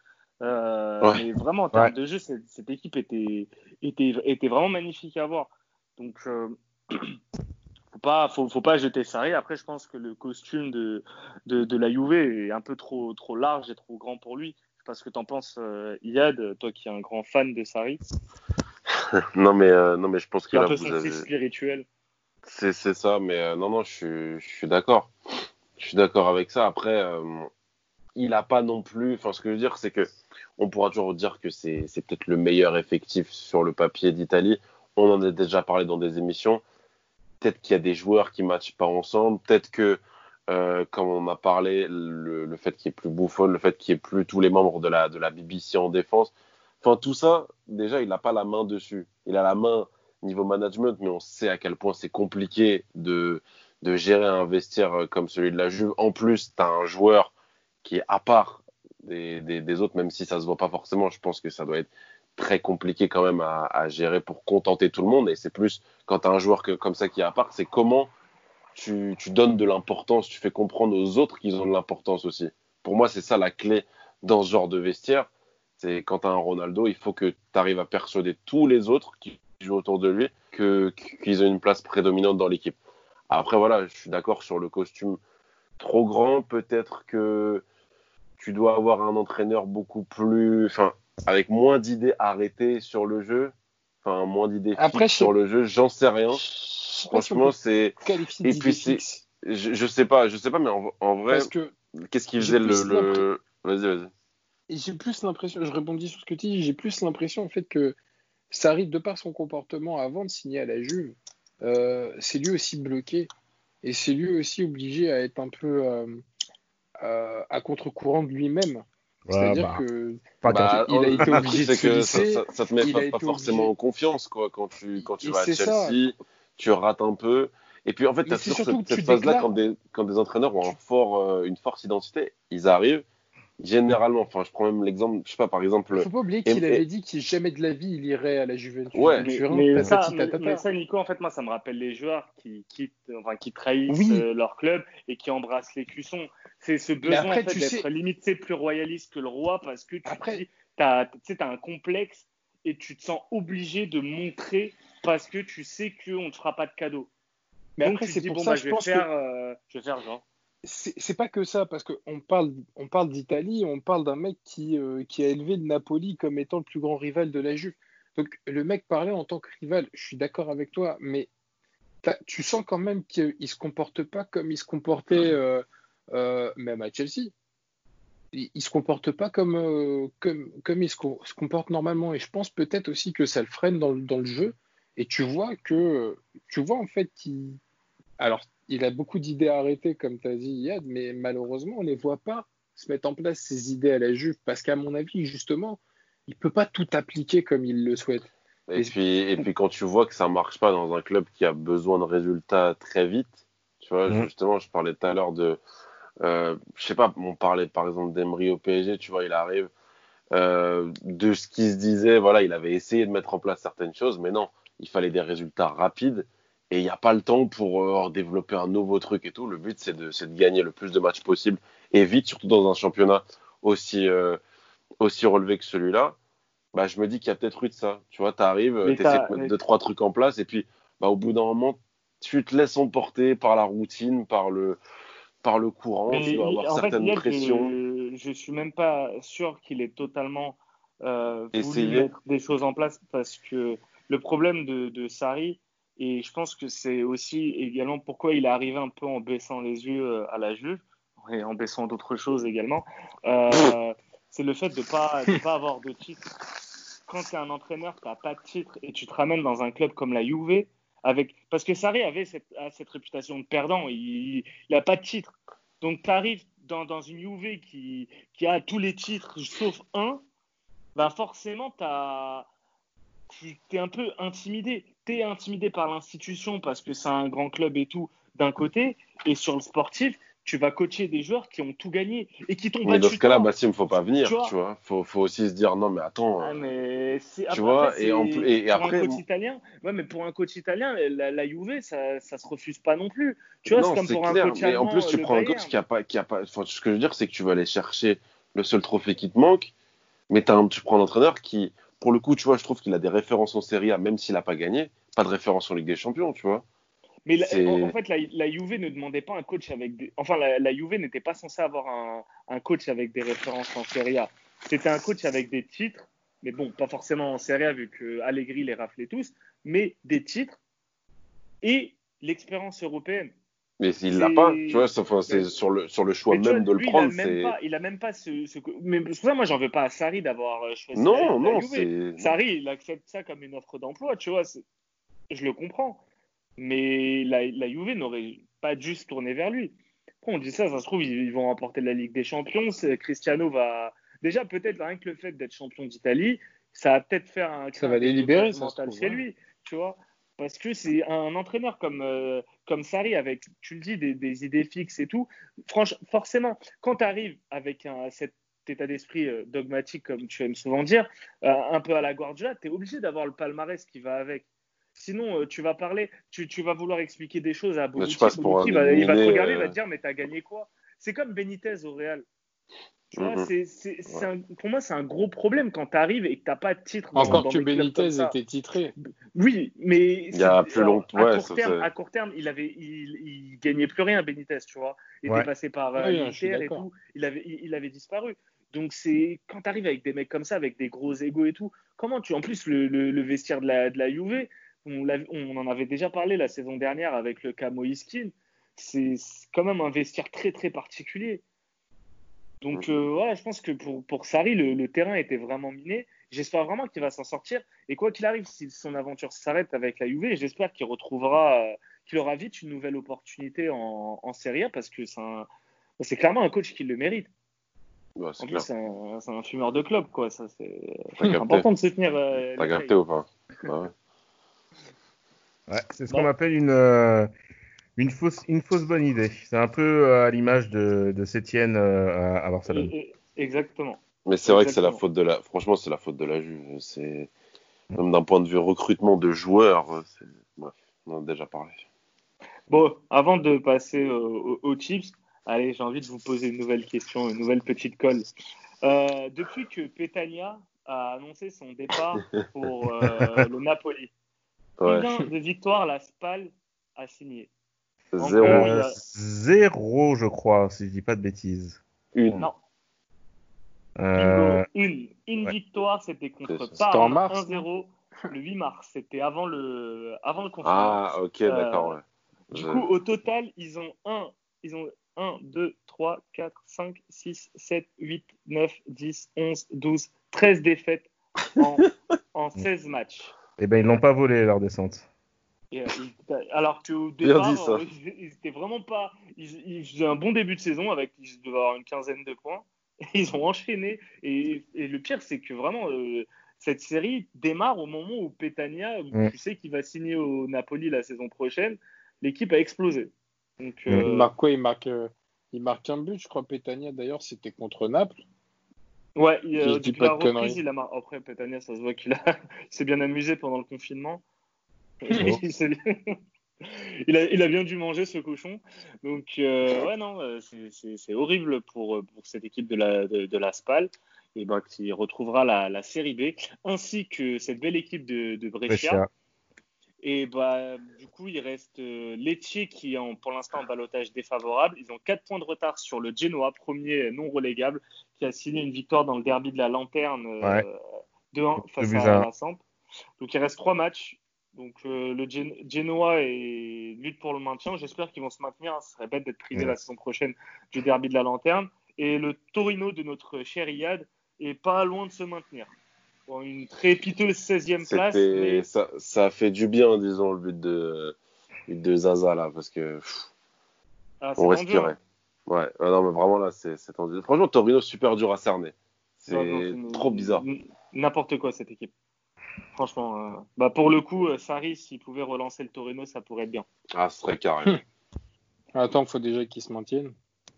Mais vraiment, en termes de jeu, cette, équipe était, était, était, vraiment magnifique à voir. Donc, faut pas, faut, faut, pas jeter Sarri. Après, je pense que le costume de, de, de, la Juve est un peu trop, trop large et trop grand pour lui pas ce que tu en penses, euh, Yad, toi qui es un grand fan de Sarri. non, mais, euh, non, mais je pense que là, un peu vous avez... spirituel. C'est ça, mais euh, non, non, je, je suis d'accord. Je suis d'accord avec ça. Après, il n'a pas non plus. Enfin, ce que je veux dire, c'est que on pourra toujours dire que c'est peut-être le meilleur effectif sur le papier d'Italie. On en a déjà parlé dans des émissions. Peut-être qu'il y a des joueurs qui ne matchent pas ensemble. Peut-être que euh, comme on a parlé, le, fait qu'il n'y ait plus Bouffon, le fait qu'il n'y ait plus tous les membres de la, de la BBC en défense. Enfin, tout ça, déjà, il n'a pas la main dessus. Il a la main niveau management, mais on sait à quel point c'est compliqué de, de gérer un euh, comme celui de la Juve. En plus, tu as un joueur qui est à part des, des, autres, même si ça se voit pas forcément. Je pense que ça doit être très compliqué quand même à, gérer pour contenter tout le monde. Et c'est plus quand tu as un joueur comme ça qui est à part, c'est comment tu, donnes de l'importance, tu fais comprendre aux autres qu'ils ont de l'importance aussi. Pour moi, c'est ça la clé dans ce genre de vestiaire. C'est quand tu as un Ronaldo, il faut que tu arrives à persuader tous les autres qui jouent autour de lui qu'ils ont une place prédominante dans l'équipe. Après, voilà, je suis d'accord sur le costume trop grand. Peut-être que tu dois avoir un entraîneur beaucoup plus. Enfin, avec moins d'idées arrêtées sur le jeu. Enfin, moins d'idées sur le jeu. J'en sais rien. Franchement, c'est. Et puis, c'est. Je, je, sais pas, je sais pas, mais en, vrai, qu'est-ce qui faisait le. Vas-y, vas-y. J'ai plus l'impression, je rebondis sur ce que tu dis, j'ai plus l'impression en fait que Sarri, de par son comportement avant de signer à la Juve, euh, c'est lui aussi bloqué et c'est lui aussi obligé à être un peu euh, euh, à contre-courant de lui-même. C'est-à-dire bah. que bah, il a été obligé de se ça, ça, te met pas, forcément en confiance quoi quand tu quand tu vas à Chelsea tu rates un peu. Et puis en fait, tu as toujours cette, phase-là quand des, quand des entraîneurs ont un fort, euh, une forte identité, ils arrivent. Généralement, enfin, je prends même l'exemple, je sais pas, par exemple. Faut pas oublier qu'il avait dit qu'il jamais de la vie il irait à la Juventus. Ouais, mais, ça, Nico, en fait, moi, ça me rappelle les joueurs qui quittent, enfin, qui trahissent euh, leur club et qui embrassent les cuissons. C'est ce besoin en fait, d'être limite plus royaliste que le roi parce que tu après... as, as un complexe et tu te sens obligé de montrer parce que tu sais qu'on ne te fera pas de cadeau. Mais après, c'est pour ça, bah, je, vais faire, euh, je vais faire genre. c'est pas que ça, parce qu'on parle, on parle d'Italie, on parle d'un mec qui, euh, qui a élevé le Napoli comme étant le plus grand rival de la Juve. Donc le mec parlait en tant que rival, je suis d'accord avec toi, mais tu sens quand même qu'il ne se comporte pas comme il se comportait euh, euh, même à Chelsea. Il, ne se comporte pas comme, comme, comme il se, comporte normalement. Et je pense peut-être aussi que ça le freine dans, dans le jeu. Et tu vois que, tu vois en fait qu'il. Alors, il a beaucoup d'idées arrêtées, comme tu as dit, Yad, mais malheureusement, on ne les voit pas se mettre en place ces idées à la Juve, parce qu'à mon avis, justement, il ne peut pas tout appliquer comme il le souhaite. Et, puis, et puis quand tu vois que ça ne marche pas dans un club qui a besoin de résultats très vite, tu vois, mmh. justement, je parlais tout à l'heure de, euh, je sais pas, on parlait par exemple d'Emery au PSG, tu vois, il arrive, euh, de ce qui se disait, voilà, il avait essayé de mettre en place certaines choses, mais non, il fallait des résultats rapides et il n'y a pas le temps pour euh, développer un nouveau truc et tout. Le but, c'est de, de, gagner le plus de matchs possible et vite, surtout dans un championnat aussi, euh, aussi relevé que celui-là. Bah, je me dis qu'il y a peut-être eu de ça. Tu vois, tu arrives, tu essaies de mettre deux, trois trucs en place et puis bah, au bout d'un moment, tu te laisses emporter par la routine, par le, par le courant, tu vas avoir certaines pressions. Je, je suis même pas sûr qu'il ait totalement euh, voulu mettre des choses en place parce que le problème de, de Sarri, et je pense que c'est aussi également pourquoi il est arrivé un peu en baissant les yeux euh, à la Juve et en baissant d'autres choses également. Euh, c'est le fait de ne pas, pas avoir de titre. Quand tu es un entraîneur, tu n'as pas de titre et tu te ramènes dans un club comme la Juve, parce que Sarri avait cette, réputation de perdant, il n'a pas de titre. Donc tu arrives dans, une Juve qui, a tous les titres sauf un, ben forcément tu es un peu intimidé. Tu es intimidé par l'institution parce que c'est un grand club et tout d'un côté, et sur le sportif, tu vas coacher des joueurs qui ont tout gagné et qui t'ont Mais dans ce cas-là, Bassim, faut pas venir, tu vois. Faut, faut, aussi se dire non, mais attends. Ah, mais tu vois, et, et, après. un coach italien, ouais, mais pour un coach italien, la, la Juve, ça, ça se refuse pas non plus. Tu vois, c'est comme pour clair, un coach mais En plus, tu prends un coach qui a pas, qui a pas. Enfin, ce que je veux dire, c'est que tu vas aller chercher le seul trophée qui te manque, mais un, tu prends un entraîneur qui, pour le coup, tu vois, je trouve qu'il a des références en Serie A, même s'il n'a pas gagné. Pas de référence en Ligue des Champions, tu vois. Mais en, fait, la, la, Juve ne demandait pas un coach avec des. Enfin, la, la Juve n'était pas censée avoir un, un, coach avec des références en Serie A. C'était un coach avec des titres, mais bon, pas forcément en Serie A, vu que Allegri les raflait tous, mais des titres et l'expérience européenne. Mais s'il l'a pas, tu vois, c'est sur le, sur le choix même de le prendre. Il a même pas, il a même pas ce, ce... Mais pour ça, moi, j'en veux pas à Sarri d'avoir euh, choisi. Non, non, c'est. Sarri, il accepte ça comme une offre d'emploi, tu vois. Je le comprends. Mais la, la Juve n'aurait pas dû se tourner vers lui. Après, on dit ça, ça se trouve, ils, vont remporter la Ligue des Champions. Cristiano va. Déjà, peut-être rien que le fait d'être champion d'Italie, ça va peut-être faire un. Ça va les libérer, ça chez lui, tu vois. Parce que c'est un entraîneur comme, euh, comme Sarri, avec, tu le dis, des, des idées fixes et tout. Franchement, forcément, quand tu arrives avec un, cet état d'esprit euh, dogmatique, comme tu aimes souvent dire, euh, un peu à la Guardiola, tu es obligé d'avoir le palmarès qui va avec. Sinon, tu vas parler, tu, tu, vas vouloir expliquer des choses à Bonucci. il va te regarder, il va te dire, mais tu as gagné quoi? C'est comme Benitez au Real. Mhm. c'est, pour moi, c'est un gros problème quand tu arrives et que tu n'as pas de titre. Encore que Benitez était titré. Oui, mais il y a plus longtemps. À, court terme, à court terme, il avait, il, il, gagnait plus rien, Benitez, tu vois. Il était passé par euh, l'Inter et tout. Il avait, il, avait disparu. Donc c'est quand tu arrives avec des mecs comme ça, avec des gros égos et tout, comment tu. En plus, le, le, vestiaire de la, de la Juve, on, on, en avait déjà parlé la saison dernière avec le Camo Iskin. C'est quand même un vestiaire très très particulier. Donc, euh, je pense que pour, pour Sarri, le, terrain était vraiment miné. J'espère vraiment qu'il va s'en sortir. Et quoi qu'il arrive, si son aventure s'arrête avec la Juve, j'espère qu'il retrouvera, euh, qu'il aura vite une nouvelle opportunité en, en Serie A parce que c'est clairement un coach qui le mérite. en plus, c'est un, fumeur de club, quoi. Ça, c'est important de soutenir. Euh, T'as capté ou pas? Ouais. Ouais c'est ce qu'on appelle une, euh, une fausse, une fausse bonne idée. C'est un peu euh, à l'image de, de Sétienne euh, à Barcelone. Exactement. Mais c'est vrai que c'est la faute de la. Franchement, c'est la faute de la Juve. C'est même d'un point de vue recrutement de joueurs. Bref, on en a déjà parlé. Bon, avant de passer aux, chips, allez, j'ai envie de vous poser une nouvelle question, une nouvelle petite colle. Euh, depuis que Petagna a annoncé son départ pour le Napoli, combien de victoires la Spal a signé Zéro. Euh, Zéro, je crois, si je dis pas de bêtises. Une. Non. Euh, Une, une ouais. victoire, c'était contre C'est- c'était en Parme, mars, 1-0, le 8 mars. C'était avant le, avant le confinement. Ah, ok, Euh, d'accord, ouais. Du Je- coup, au total, ils ont 1, ils ont 1, 2, 3, 4, 5, 6, 7, 8, 9, 10, 11, 12, 13 défaites en, en 16 matchs. Eh ben, ils l'ont pas volé leur descente. Et, euh, ils- alors qu'au départ, euh, ils, ils étaient vraiment pas. Ils, ils faisaient un bon début de saison avec ils devaient avoir une quinzaine de points. Ils ont enchaîné. Et, et le pire, c'est que vraiment, euh, cette série démarre au moment où Petania, Mm. tu sais qu'il va signer au Napoli la saison prochaine, l'équipe a explosé. Donc, euh, Il marque quoi Il marque, euh, il marque un but, je crois. Petania, d'ailleurs, c'était contre Naples. Ouais, il, euh, depuis la de conneries. reprise, il a mar- Après, Petania, ça se voit qu'il a... s'est bien amusé pendant le confinement. il, bien- il a... il a bien dû manger ce cochon. Donc, euh, ouais, non, euh, c'est- horrible pour, pour cette équipe de la, de, de la SPAL. Et ben, qui retrouvera la, la série B, ainsi que cette belle équipe de, de Brescia. Brescia. Et bah, du coup, il reste euh, Lecce qui est en- pour l'instant en balotage défavorable. Ils ont 4 points de retard sur le Genoa, premier non relégable, qui a signé une victoire dans le derby de la Lanterne euh, Ouais. 2-1 face buts à la Samp. Donc il reste 3 matchs. Donc euh, le Gen- Genoa est lutte pour le maintien. J'espère qu'ils vont se maintenir. Ce serait bête d'être privé Ouais. la saison prochaine du derby de la Lanterne. Et le Torino de notre cher Iyad est pas loin de se maintenir. Bon, une très piteuse 16e place. Mais- ça, ça fait du bien, disons, le but de, Zaza, là, parce que pff, Ah, on respirait. hein. Ouais, non, mais vraiment, là, c'est, tendu. Franchement, Torino, super dur à cerner. C'est trop bizarre. N'importe quoi cette équipe. Franchement, euh, bah pour le coup, euh, Sarri, s'il pouvait relancer le Torino, ça pourrait être bien. Ah, ce serait carré. Attends, il faut déjà qu'ils se maintiennent.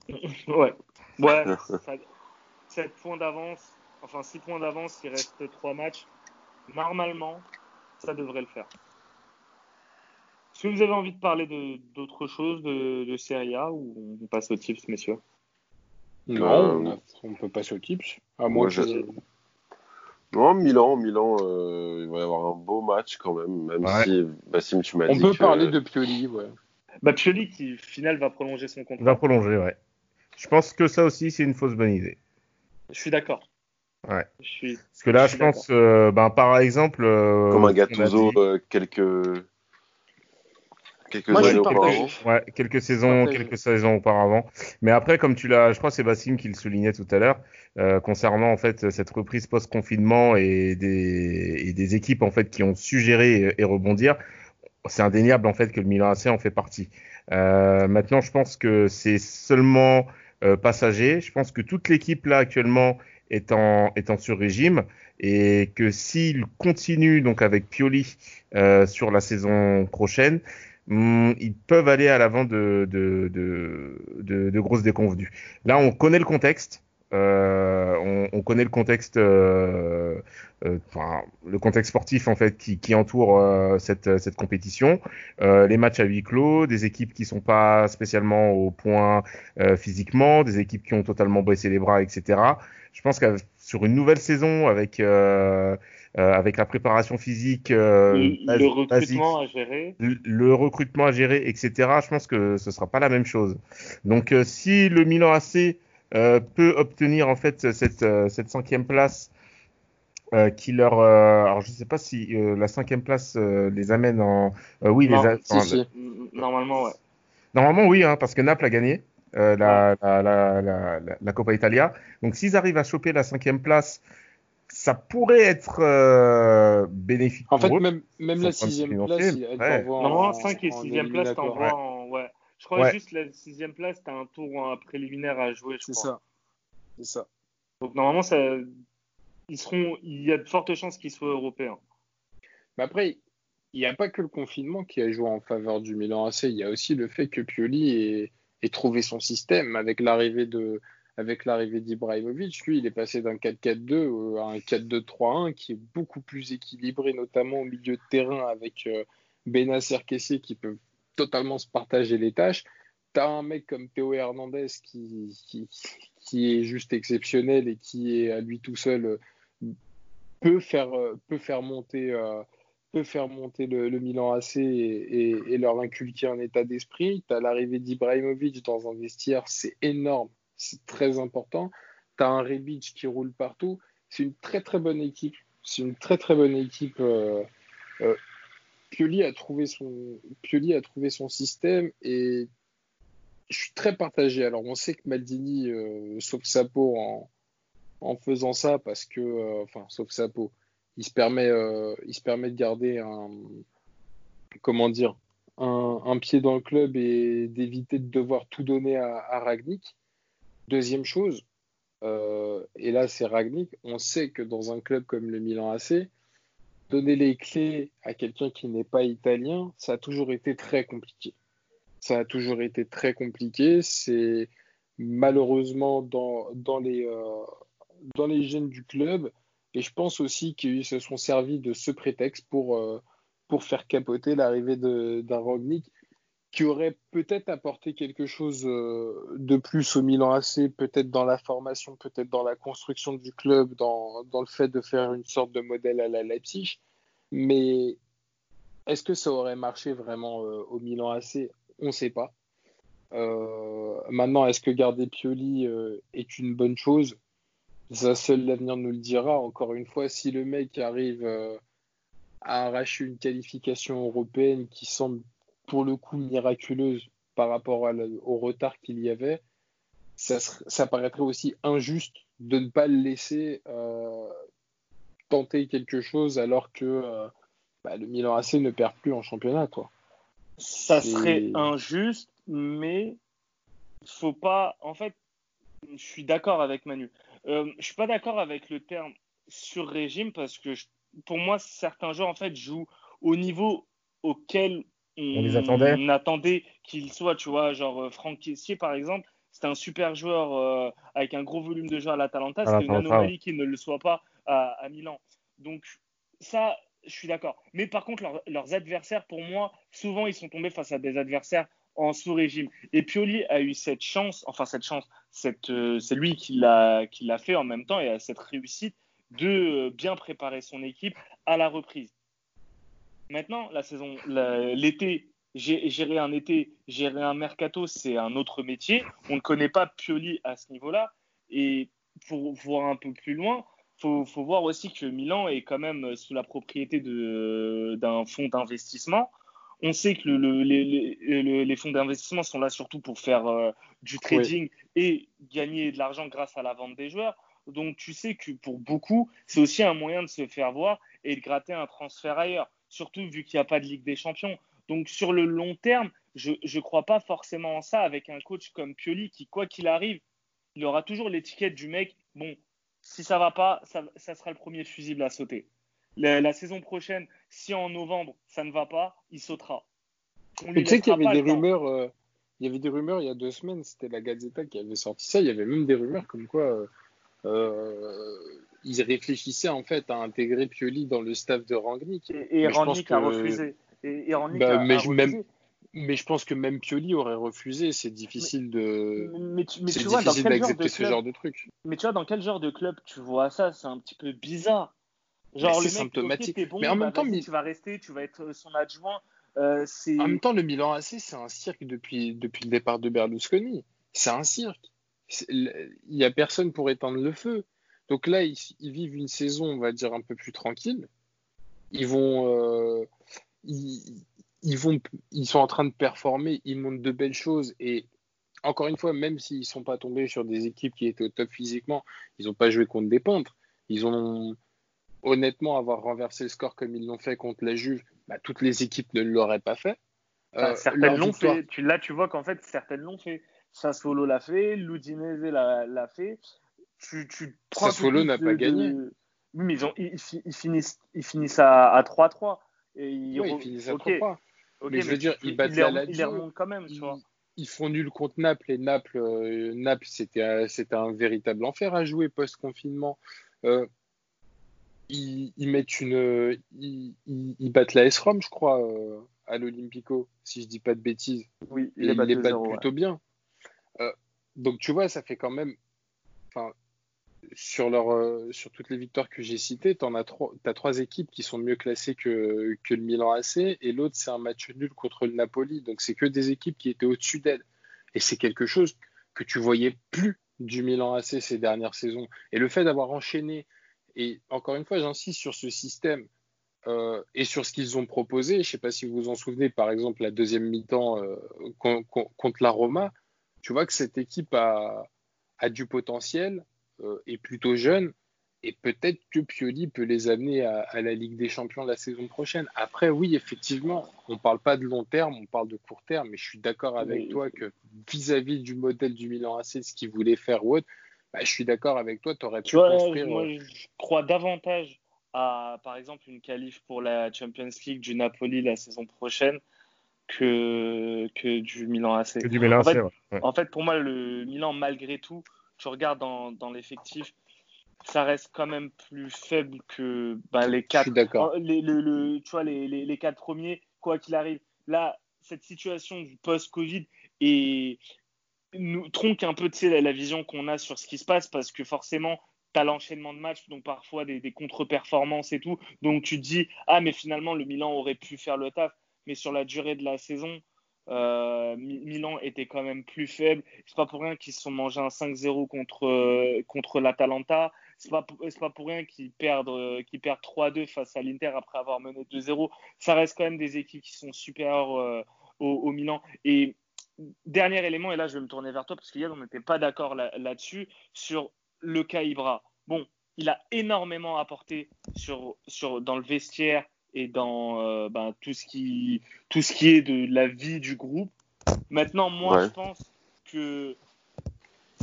Ouais. Ouais. 7 points d'avance, enfin 6 points d'avance, il reste 3 matchs. Normalement, ça devrait le faire. Est-ce que vous avez envie de parler de- d'autre chose de, de Serie A ou on passe aux tips, messieurs? Non, Euh, on, peut passer au tips. À moi, moins je- que- non, Milan, Milan, euh, il va y avoir un beau match quand même, même Ouais. si, Bassim, tu m'as On dit peut que- parler de Pioli, ouais. bah, Pioli qui, au final, va prolonger son contrat. va prolonger, ouais. Je pense que ça aussi, c'est une fausse bonne idée. Je suis d'accord. Ouais. Je suis... Parce que là, Je je, pense, euh, ben, par exemple. euh, Comme un Gattuso, dit- euh, quelques, quelques Moi, années auparavant. Ouais, quelques saisons, Après, quelques saisons auparavant. Mais après, comme tu l'as, je crois que c'est Bassim qui le soulignait tout à l'heure, euh, concernant en fait cette reprise post-confinement et des, et des équipes en fait qui ont su gérer et, et rebondir, c'est indéniable en fait que le Milan AC en fait partie. Euh, maintenant, je pense que c'est seulement euh, passager. Je pense que toute l'équipe là actuellement est en est en sur-régime et que s'il continue donc avec Pioli euh, sur la saison prochaine, ils peuvent aller à l'avant de, grosses déconvenues. Là, on connaît le contexte. Euh, on, on connaît le contexte, euh, euh, le contexte sportif en fait qui, entoure cette, compétition. Les matchs à huis clos, des équipes qui sont pas spécialement au point physiquement, des équipes qui ont totalement baissé les bras, etc. Je pense que sur une nouvelle saison avec euh, avec la préparation physique, euh, le, basique, recrutement à gérer? le le recrutement à gérer, etc. Je pense que ce sera pas la même chose. Donc, euh, si le Milan AC peut obtenir en fait cette cette cinquième place euh, qui leur, euh, alors je sais pas si euh, la cinquième place les amène en, oui, Non, les a- Si. Normalement, ouais. Normalement, oui, hein, parce que Naples a gagné la, la, la Coppa Italia. Donc, s'ils arrivent à choper la cinquième place, ça pourrait être euh, bénéfique En fait, pour eux. même, même la sixième place, elle ouais. t'envoie en- Normalement, 5 et en 6 place, t'envoies en. Ouais. Je crois Ouais. juste la 6 place, t'as un tour un préliminaire à jouer. Je C'est crois. ça. C'est ça. Donc, normalement, ça... ils seront... il y a de fortes chances qu'ils soient européens. Mais après, il n'y a pas que le confinement qui a joué en faveur du Milan AC. Il y a aussi le fait que Pioli ait, ait trouvé son système avec l'arrivée de avec l'arrivée d'Ibrahimovic. Lui, il est passé d'un 4-4-2 à un 4-2-3-1 qui est beaucoup plus équilibré, notamment au milieu de terrain avec euh, Benasser Kessé qui peuvent totalement se partager les tâches. T'as un mec comme Théo Hernandez qui, est juste exceptionnel et qui à lui tout seul euh, peut faire, euh, peut monter, euh, peut le, Milan AC et, leur inculquer un état d'esprit. Tu as l'arrivée d'Ibrahimovic dans un vestiaire, c'est énorme, c'est très important. Tu as un Rebic qui roule partout. C'est une très très bonne équipe. C'est une très très bonne équipe. Euh, euh, Pioli, a trouvé son, Pioli a trouvé son système et je suis très partagé. Alors on sait que Maldini euh, sauve sa peau en, en faisant ça parce que, enfin, sauf sa peau il se permet, euh, il se permet de garder un, comment dire, un, pied dans le club et d'éviter de devoir tout donner à, Ragnick. Deuxième chose, euh, et là c'est Ragnick, on sait que dans un club comme le Milan AC, donner les clés à quelqu'un qui n'est pas italien, ça a toujours été très compliqué. Ça a toujours été très compliqué. C'est malheureusement dans, euh, les gènes du club, et je pense aussi qu'ils se sont servis de ce prétexte pour, euh, faire capoter l'arrivée d'un Rognik qui aurait peut-être apporté quelque chose euh, de plus au Milan AC, peut-être dans la formation, peut-être dans la construction du club, dans, dans, le fait de faire une sorte de modèle à la Leipzig. Mais est-ce que ça aurait marché vraiment euh, au Milan AC On ne sait pas. maintenant, est-ce que garder Pioli est une bonne chose? Ça, seul l'avenir nous le dira. Encore une fois, si le mec arrive euh, à arracher une qualification européenne qui semble pour le coup miraculeuse par rapport au retard qu'il y avait, ça, paraîtrait aussi injuste de ne pas le laisser euh, tenter quelque chose alors que euh, bah, le Milan AC ne perd plus en championnat. Quoi. Ça serait injuste, mais faut pas. En fait, je suis d'accord avec Manu. Euh, je suis pas d'accord avec le terme sur régime parce que pour moi, certains joueurs en fait jouent au niveau auquel on, les attendait, qu'ils soient. Tu vois, genre euh, Franck Kessier par exemple, c'était un super joueur euh, avec un gros volume de jeu à l'Atalanta. C'était une anomalie qu'il ne le soit pas à, Milan. Donc ça, je suis d'accord. Mais par contre, leurs adversaires, pour moi, souvent, ils sont tombés face à des adversaires en sous-régime. Et Pioli a eu cette chance, enfin cette chance, euh, c'est lui qui l'a fait en même temps et a cette réussite de bien préparer son équipe à la reprise. Maintenant, la saison, l'été, gérer un été, gérer un mercato, c'est un autre métier. On ne connaît pas Pioli à ce niveau-là. Et pour voir un peu plus loin, faut, faut voir aussi que Milan est quand même sous la propriété d'un fonds d'investissement on sait que les, fonds d'investissement sont là surtout pour faire euh, du trading et gagner de l'argent grâce à la vente des joueurs. Donc tu sais que pour beaucoup, c'est aussi un moyen de se faire voir et de gratter un transfert ailleurs, surtout vu qu'il n'y a pas de Ligue des Champions. Donc sur le long terme, je ne crois pas forcément en ça avec un coach comme Pioli qui, quoi qu'il arrive, il aura toujours l'étiquette du mec, bon, si ça va pas, ça, ça sera le premier fusible à sauter la, saison prochaine, si en novembre ça ne va pas, il sautera. tu sais qu'il y avait des rumeurs. Euh, il y avait des rumeurs il y a deux semaines, c'était la Gazeta qui avait sorti ça. Il y avait même des rumeurs comme quoi euh, euh ils réfléchissaient en fait à intégrer Pioli dans le staff de Rangnick. Et, Rangnick a refusé. Et, bah, mais, je, Même, mais je pense que même Pioli aurait refusé. C'est difficile de. Mais, tu, mais tu vois, dans quel genre de ce genre de truc. Mais tu vois, dans quel genre de club tu vois ça? C'est un petit peu bizarre. Genre, le mec, symptomatique. mais en même temps, tu vas rester, tu vas être son adjoint. Euh, en même temps, le Milan AC, c'est un cirque depuis, depuis le départ de Berlusconi. C'est un cirque. Il n'y a personne pour éteindre le feu. Donc là, ils, vivent une saison, on va dire, un peu plus tranquille. Ils vont, euh, ils, ils, vont, ils sont en train de performer, ils montrent de belles choses. Et encore une fois, même s'ils ne sont pas tombés sur des équipes qui étaient au top physiquement, ils n'ont pas joué contre des peintres. Ils ont, honnêtement, avoir renversé le score comme ils l'ont fait contre la Juve, bah, toutes les équipes ne l'auraient pas fait. Euh, certaines l'ont fait. Tu, là, tu vois qu'en fait, certaines l'ont fait. Sassuolo l'a fait, l'Udinese l'a fait. Tu, tu Sassuolo n'a pas gagné. Oui, mais ils, ont, ils, finissent, ils finissent à 3-3. Et ils, oui, ils finissent à 3-3. mais, je veux dire, ils battent la Ils les remontent quand même, tu vois. Ils font nul contre Naples et Naples, euh, Naples c'était un véritable enfer à jouer post-confinement. Euh, ils, mettent une, ils, ils, battent la S-ROM, je crois, euh, à l'Olympico, si je dis pas de bêtises. Oui, ils les battent, plutôt bien. Euh, donc tu vois, ça fait quand même. Enfin, euh, sur toutes les victoires que j'ai citées, tu as, as, trois équipes qui sont mieux classées que, le Milan AC et l'autre, c'est un match nul contre le Napoli. Donc, c'est que des équipes qui étaient au-dessus d'elles. Et c'est quelque chose que tu voyais plus du Milan AC ces dernières saisons. Et le fait d'avoir enchaîné, et encore une fois, j'insiste sur ce système euh, et sur ce qu'ils ont proposé. Je ne sais pas si vous vous en souvenez, par exemple, la deuxième mi-temps euh, contre la Roma. Tu vois que cette équipe a, du potentiel, est plutôt jeune, et peut-être que Pioli peut les amener à, la Ligue des Champions la saison prochaine. Après, oui, effectivement, on ne parle pas de long terme, on parle de court terme, mais je suis d'accord avec toi que vis-à-vis du modèle du Milan AC, ce qu'il voulait faire ou autre, bah, je suis d'accord avec toi, tu aurais pu construire. Moi, euh, je crois davantage à, par exemple, une qualif pour la Champions League du Napoli la saison prochaine que, que du Milan AC. Que du Milan AC, en fait, pour moi, le Milan, malgré tout, tu regardes dans, dans l'effectif, ça reste quand même plus faible que bah, les quatre. d'accord. Les, le, tu vois, les, les, les, quatre premiers, quoi qu'il arrive. Là, cette situation du post-Covid et nous tronque un peu la, la vision qu'on a sur ce qui se passe parce que forcément, tu as l'enchaînement de matchs, donc parfois des, des contre-performances et tout. Donc tu te dis, ah, mais finalement, le Milan aurait pu faire le taf. Mais sur la durée de la saison, euh, Milan était quand même plus faible. C'est pas pour rien qu'ils se sont mangés un 5-0 contre, euh, contre l'Atalanta. C'est pas, pas pour rien qu'ils perdent, euh, qu'ils perdent 3-2 face à l'Inter après avoir mené 2-0. Ça reste quand même des équipes qui sont supérieures au, Milan. Et dernier élément, et là je vais me tourner vers toi parce qu'hier on n'était pas d'accord là-dessus, sur le cas Ibra. Bon, il a énormément apporté sur, sur, dans le vestiaire et dans euh, ben, tout, ce qui, tout ce qui est de la vie du groupe. Maintenant, moi, je pense que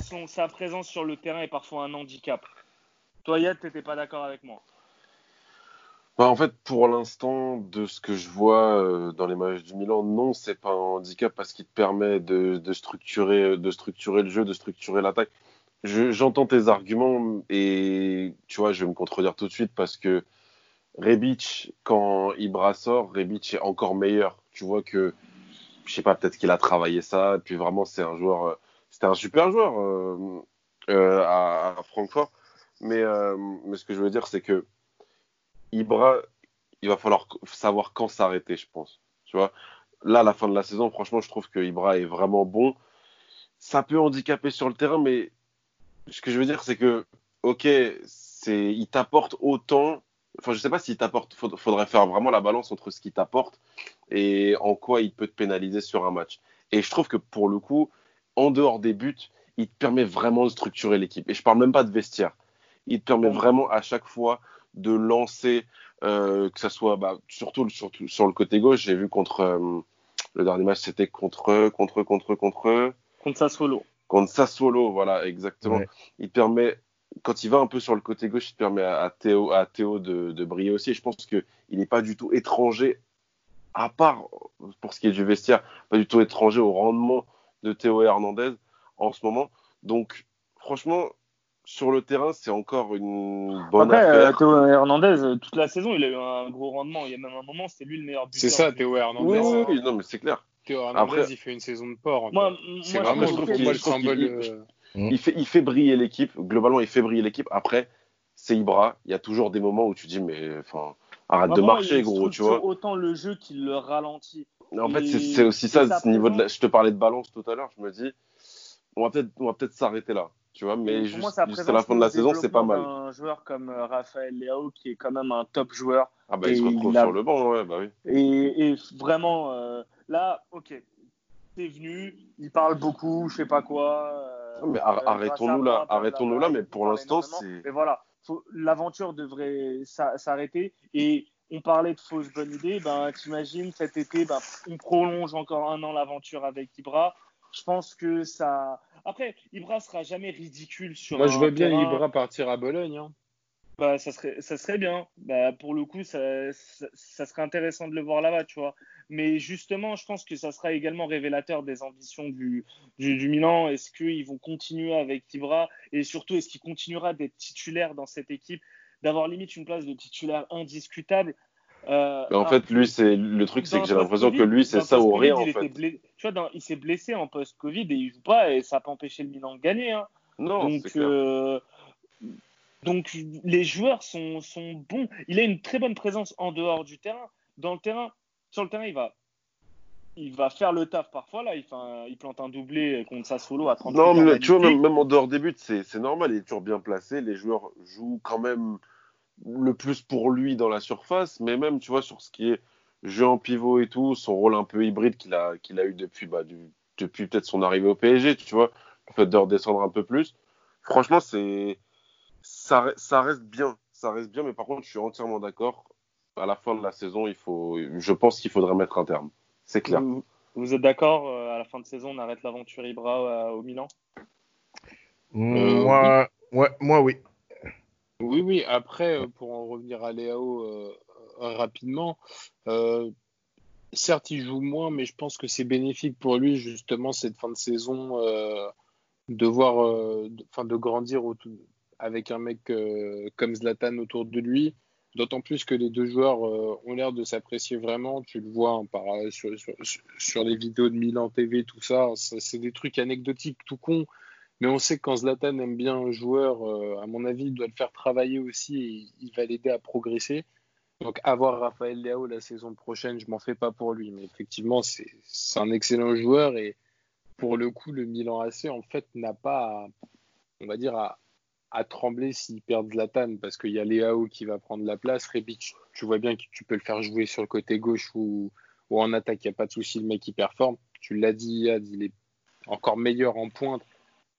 son, sa présence sur le terrain est parfois un handicap. Toi, Yad, tu n'étais pas d'accord avec moi bah, En fait, pour l'instant, de ce que je vois euh, dans les matchs du Milan, non, c'est pas un handicap parce qu'il te permet de, de, structurer, de structurer le jeu, de structurer l'attaque. J'entends tes arguments et tu vois, je vais me contredire tout de suite parce que Rebic, quand Ibra sort, Rebic est encore meilleur. Tu vois que, je sais pas, peut-être qu'il a travaillé ça. Et puis vraiment, c'est un joueur, euh, c'était un super joueur euh, euh, à, Francfort. Mais, mais ce que je veux dire, c'est que Ibra, il va falloir savoir quand s'arrêter, je pense. Tu vois, là, à la fin de la saison, franchement, je trouve que Ibra est vraiment bon. Ça peut handicaper sur le terrain, mais ce que je veux dire, c'est que, ok, c'est, il t'apporte autant Enfin, je sais pas s'il t'apporte. Faudrait faire vraiment la balance entre ce qu'il t'apporte et en quoi il peut te pénaliser sur un match. Et je trouve que pour le coup, en dehors des buts, il te permet vraiment de structurer l'équipe. Et je parle même pas de vestiaire. Il te permet vraiment à chaque fois de lancer, euh, que ça soit bah, surtout, surtout, sur le côté gauche. J'ai vu contre euh, le dernier match, c'était contre contre contre contre contre Sassuolo. Contre Sassuolo, voilà, exactement. Il te permet quand il va un peu sur le côté gauche, il permet à, Théo, à Théo de, briller aussi. Et je pense qu'il n'est pas du tout étranger, à part pour ce qui est du vestiaire, pas du tout étranger au rendement de Théo Hernandez en ce moment. Donc, franchement, sur le terrain, c'est encore une bonne Après, affaire. Euh, Théo Hernandez, euh, toute la saison, il a eu un gros rendement. Il y a même un moment, c'était lui le meilleur buteur. C'est ça, Théo Hernandez. Oui, oui, non, mais c'est clair. Théo Hernandez, il fait une saison de port. C'est vraiment, je trouve, le symbole. Euh, Mm. Il, fait, il fait briller l'équipe. Globalement, il fait briller l'équipe. Après, c'est Ibra. Il y a toujours des moments où tu dis, mais enfin, arrête de marcher, gros, tu vois. autant le jeu qu'il le ralentit. En fait, c'est aussi ça, ce niveau de je te parlais de balance tout à l'heure. Je me dis, on va peut-être peut s'arrêter là. Tu vois, mais juste, jusqu'à la fin de la saison, c'est pas mal. Un joueur comme euh, Raphaël Leao, qui est quand même un top joueur. Ah bah, il se retrouve sur le banc, ouais, bah oui. Et, vraiment, euh, là, ok, c'est venu, il parle beaucoup, je sais pas quoi. Euh, mais arrêtons-nous là, arrêtons-nous là, mais pour l'instant, c'est. Mais voilà, l'aventure devrait s'arrêter. Et on parlait de fausses bonnes idées. Ben, t'imagines, cet été, ben, on prolonge encore un an l'aventure avec Ibra. Je pense que ça. Après, Ibra sera jamais ridicule sur. Moi, je veux bien Ibra partir à Bologne. Hein. Bah, ça serait, ça serait bien. Bah, pour le coup, ça, ça, serait intéressant de le voir là-bas, tu vois. Mais justement, je pense que ça sera également révélateur des ambitions du, du, Milan. Est-ce qu'ils vont continuer avec Ibra? Et surtout, est-ce qu'il continuera d'être titulaire dans cette équipe? D'avoir limite une place de titulaire indiscutable euh, en fait, lui, c'est le truc, c'est que j'ai l'impression que lui, c'est ça ou rien. En fait. Tu vois, il s'est blessé en post-Covid et il joue pas et ça n'a pas empêché le Milan de gagner. Hein. Non, Donc, euh, donc les joueurs sont, sont bons. Il a une très bonne présence en dehors du terrain. Dans le terrain, sur le terrain, il va il va faire le taf parfois. Là, il, fait il plante un doublé contre Sassuolo à 30 Non, mais tu vois, même, en dehors des buts, c'est normal. Il est toujours bien placé. Les joueurs jouent quand même le plus pour lui dans la surface. Mais même, tu vois, sur ce qui est jeu en pivot et tout, son rôle un peu hybride qu'il a, qu'il a eu depuis, bah, depuis peut-être son arrivée au PSG, tu vois, le fait de redescendre un peu plus. Franchement, c'est ça, ça reste bien. Ça reste bien, mais par contre, je suis entièrement d'accord. À la fin de la saison, il faut, je pense qu'il faudrait mettre un terme. C'est clair. Vous, êtes d'accord euh, À la fin de saison, on arrête l'aventure Ibra euh, au Milan? Mmh, Moi, ouais, moi, oui. Oui, oui. Après, euh, pour en revenir à Léao rapidement, certes, il joue moins, mais je pense que c'est bénéfique pour lui, justement, cette fin de saison, de voir, enfin, de, grandir avec un mec comme Zlatan autour de lui. D'autant plus que les deux joueurs euh, ont l'air de s'apprécier vraiment. Tu le vois hein, par, euh, sur, les vidéos de Milan TV, tout ça. c'est des trucs anecdotiques, tout con. Mais on sait que quand Zlatan aime bien un joueur, euh, à mon avis, il doit le faire travailler aussi et il va l'aider à progresser. Donc avoir Raphaël Leao la saison prochaine, je m'en fais pas pour lui. Mais effectivement, c'est un excellent joueur et pour le coup, le Milan AC, en fait, n'a pas, on va dire, à, à trembler s'ils perdent Zlatan parce qu'il y a Léao qui va prendre la place. Rebic, tu vois bien que tu peux le faire jouer sur le côté gauche ou, ou en attaque, il n'y a pas de souci, le mec il performe. Tu l'as dit, Yad, il est encore meilleur en pointe,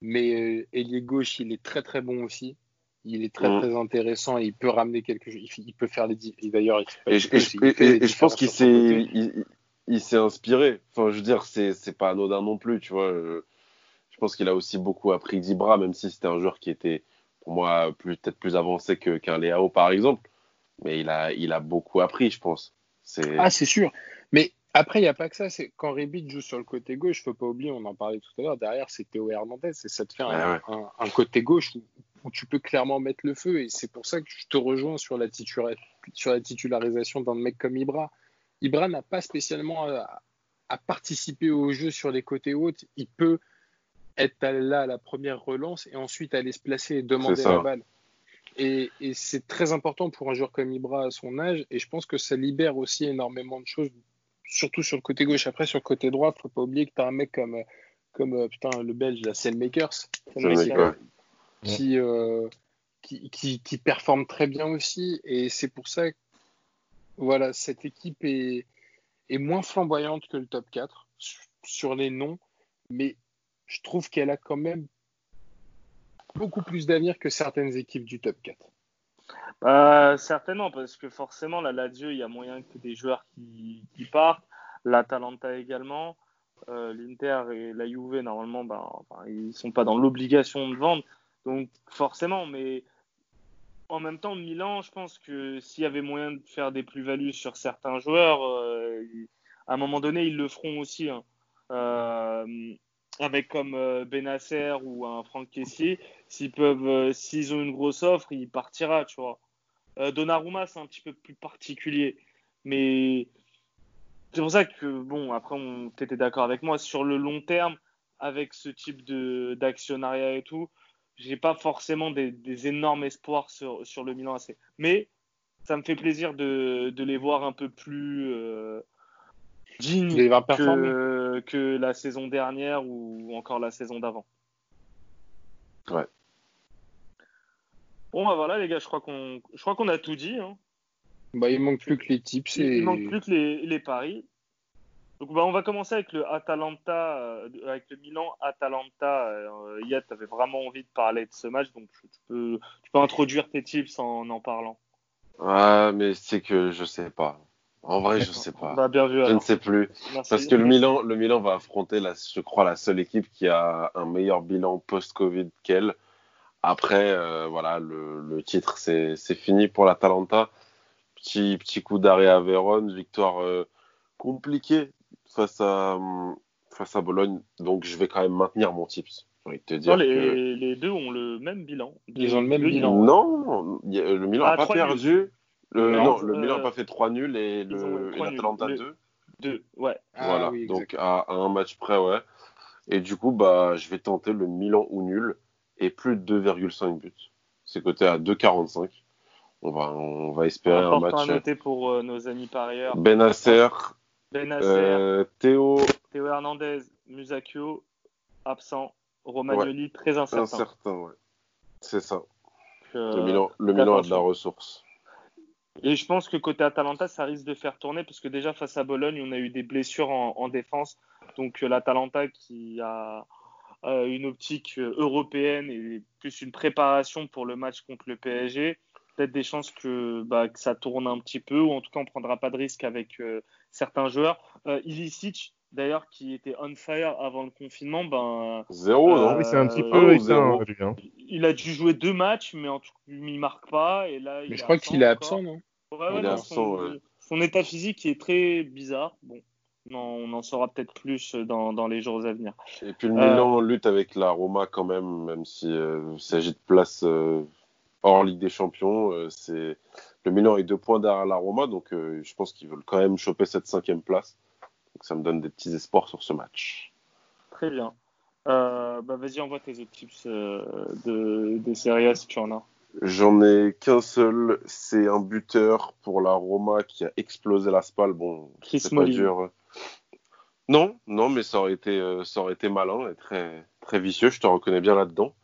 mais euh, gauche, il est très très bon aussi. Il est très mm. très intéressant et il peut ramener quelque chose. Il, peut faire les. D'ailleurs, et, je pense qu'il s'est il, s'est inspiré. Enfin, je veux dire, c'est pas anodin non plus, tu vois. Je pense qu'il a aussi beaucoup appris d'Ibra, même si c'était un joueur qui était pour moi peut-être plus avancé qu'un Léao par exemple. Mais il a, il a beaucoup appris, je pense. Ah, c'est sûr. Mais après, il n'y a pas que ça. C'est quand Rebic joue sur le côté gauche, il faut pas oublier, on en parlait tout à l'heure. Derrière, c'est Théo Hernandez. Et ça te fait un, côté gauche où, tu peux clairement mettre le feu. Et c'est pour ça que je te rejoins sur la, sur la titularisation d'un mec comme Ibra. Ibra n'a pas spécialement à, à, participer au jeu sur les côtés hautes. Il peut être là à la première relance et ensuite aller se placer et demander la balle. Et, c'est très important pour un joueur comme Ibra à son âge. Et je pense que ça libère aussi énormément de choses, surtout sur le côté gauche. Après, sur le côté droit, faut pas oublier que tu as un mec comme, comme euh, putain, le Belge, la Cellmakers, qui, euh, qui, qui, qui, performe très bien aussi. Et c'est pour ça que voilà, cette équipe est, est moins flamboyante que le top 4 sur les noms. Mais je trouve qu'elle a quand même beaucoup plus d'avenir que certaines équipes du top 4. Bah, certainement, parce que forcément, la Lazio, il y a moyen que des joueurs qui, partent. L'Atalanta également. Euh, L'Inter et la Juve, normalement, bah, ils ne sont pas dans l'obligation de vendre. Donc, forcément, mais en même temps, Milan, je pense que s'il y avait moyen de faire des plus-values sur certains joueurs, euh, à un moment donné, ils le feront aussi. Hein. Euh, avec comme euh, Benasser ou un Franck Kessier, s'ils peuvent, euh, s'ils ont une grosse offre, il partira, tu vois. Euh, Donnarumma, c'est un petit peu plus particulier, mais c'est pour ça que bon, après, on était d'accord avec moi sur le long terme, avec ce type de d'actionnariat et tout, j'ai pas forcément des, énormes espoirs sur, sur le Milan AC, mais ça me fait plaisir de, de les voir un peu plus digne que, que, la saison dernière ou encore la saison d'avant. Ouais. Bon, bah voilà, les gars, je crois qu'on, je crois qu'on a tout dit. Hein. Bah, il manque plus que les tips. Il, manque plus que les, les paris. Donc, bah, on va commencer avec le Atalanta, euh, avec le Milan Atalanta. Euh, Yad, tu avais vraiment envie de parler de ce match, donc tu peux, tu peux introduire tes tips en en parlant. Ouais, mais c'est que je sais pas. En vrai, je sais pas. Bah, bien vu, je ne sais plus. Parce que le Milan, le Milan va affronter, la, je crois, la seule équipe qui a un meilleur bilan post-Covid qu'elle. Après, euh, voilà, le, le titre, c'est fini pour l'Atalanta. Petit, petit coup d'arrêt à Vérone, victoire euh, compliquée face à, face à Bologne. Donc, je vais quand même maintenir mon tips. Te dire non, les, les, deux ont le même bilan. Ils ont le même bilan. Non, le Milan n'a ah, pas perdu. Le, non, le Milan n'a pas fait 3 nuls et l'Atalanta 2. 2, ouais. Voilà, ah donc à, un match près, ouais. Et du coup, bah, je vais tenter le Milan ou nul et plus de 2,5 buts. C'est coté à 2,45. On va, on va espérer un match. à noter pour euh, nos amis parieurs. Benacer, Benacer euh, Théo, Théo Hernandez, Musacchio, absent. Romagnoli, très incertain. Incertain, ouais. C'est ça. Euh, le Milan, le Milan a de la ressource. Et je pense que côté Atalanta, ça risque de faire tourner parce que déjà face à Bologne, on a eu des blessures en, en défense. Donc euh, l'Atalanta qui a euh, une optique euh, européenne et plus une préparation pour le match contre le PSG, peut-être des chances que, bah, que, ça tourne un petit peu ou en tout cas on prendra pas de risque avec euh, certains joueurs. Euh, Ilicic, d'ailleurs, qui était on fire avant le confinement, ben zéro, non oui, c'est un petit peu zéro. Hein. Il a dû jouer deux matchs, mais en tout il marque pas. Et là, mais je crois qu'il est absent, non? Ouais, ouais, il non, est absent, son, état physique est très bizarre. Bon, non, on en saura peut-être plus dans, dans, les jours à venir. Et puis le Milan euh... lutte avec la Roma quand même, même s'il euh, s'agit de place euh, hors Ligue des Champions. Euh, c'est le Milan est deux points derrière la Roma, donc euh, je pense qu'ils veulent quand même choper cette cinquième place. Donc ça me donne des petits espoirs sur ce match. Très bien. bah, Vas-y, envoie tes autres tips de, des séries si tu en as. J'en ai qu'un seul, c'est un buteur pour la Roma qui a explosé la spal. Bon, c'est pas dur. Non, non, mais ça aurait été, euh, ça aurait été malin et très, très vicieux. Je te reconnais bien là-dedans.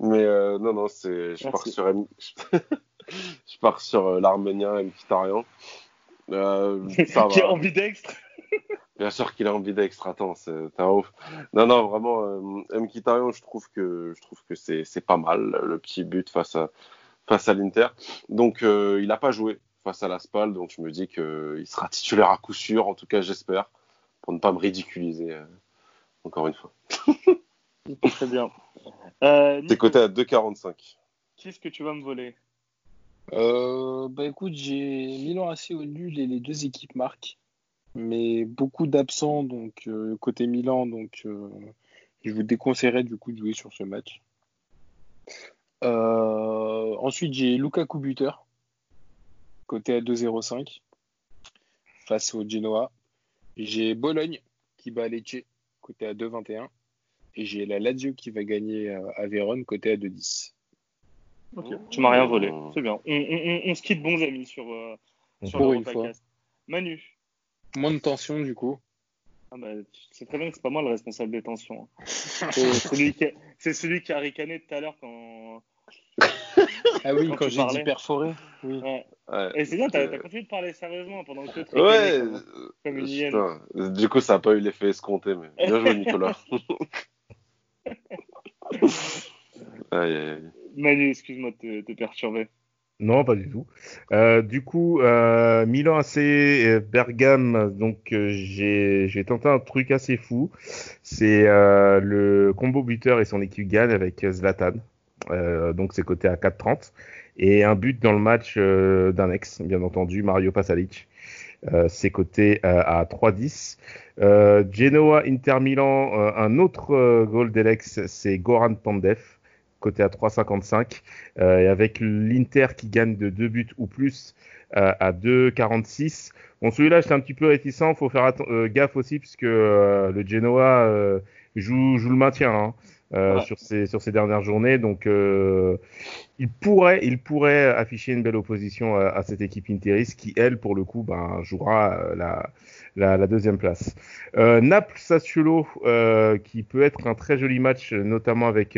Mais euh, non, non, c'est, je pars sur, je pars sur euh, l'Arménien Mkhitaryan. Euh, ça qui est ambidextre. Bien sûr qu'il. Attends, c'est un ouf. Non, non, vraiment, euh, Mkhitaryan, je trouve que je trouve que c'est c'est pas mal le petit but face à face à l'Inter. Donc euh, il n'a pas joué face à la Spal, donc je me dis qu'il sera titulaire à coup sûr. En tout cas, j'espère pour ne pas me ridiculiser euh, encore une fois. Très bien. Euh, T'es coté à 2,45. Qu'est-ce que tu vas me voler? Euh, Bah écoute, j'ai Milan AC au nul et les deux équipes marquent mais beaucoup d'absents donc euh, côté Milan donc euh, je vous déconseillerais du coup de jouer sur ce match. Euh, ensuite j'ai Lukaku buteur côté à 2-0-5 face au Genoa. J'ai Bologne qui bat Lecce côté à 2-21 et j'ai la Lazio qui va gagner à Vérone côté à 2-10. Ok, tu m'as rien volé, c'est bien. On, on, on, se quitte bons amis sur, sur Pour une fois. Manu. Moins de tension du coup. Ah bah, c'est très bien que c'est pas moi le responsable des tensions. Hein. c'est celui, qui a, celui qui a ricané tout à l'heure quand. ah oui, quand, quand j'ai dit perforé. Oui. Ouais. Ouais. Et c'est bien, t'as as continué de parler sérieusement pendant que tu Ouais, comme, comme une hyène. Du coup, ça n'a pas eu l'effet escompté, mais bien joué, Nicolas. aïe, aïe, aïe. Manu, excuse-moi de te, te perturber. Non, pas du tout. Euh, du coup, euh, Milan AC Bergame, donc euh, j'ai tenté un truc assez fou. C'est euh, le combo buteur et son équipe gagne avec Zlatan. Euh, donc c'est coté à 4,30 et un but dans le match d'un ex, bien entendu, Mario Pasalic. c'est coté à 3,10. Genoa Inter Milan, un autre goal d'Alex, c'est Goran Pandev côté à 3,55 euh, et avec l'Inter qui gagne de deux buts ou plus euh, à 2,46. Bon, celui-là, j'étais un petit peu réticent. Faut faire euh, gaffe aussi puisque le Genoa joue, joue le maintien hein, ouais. sur ces sur ces dernières journées. Donc, il pourrait il pourrait afficher une belle opposition à, à, cette équipe interiste qui, elle, pour le coup, ben, jouera la la, la, deuxième place. Naples-Sassuolo, qui peut être un très joli match, notamment avec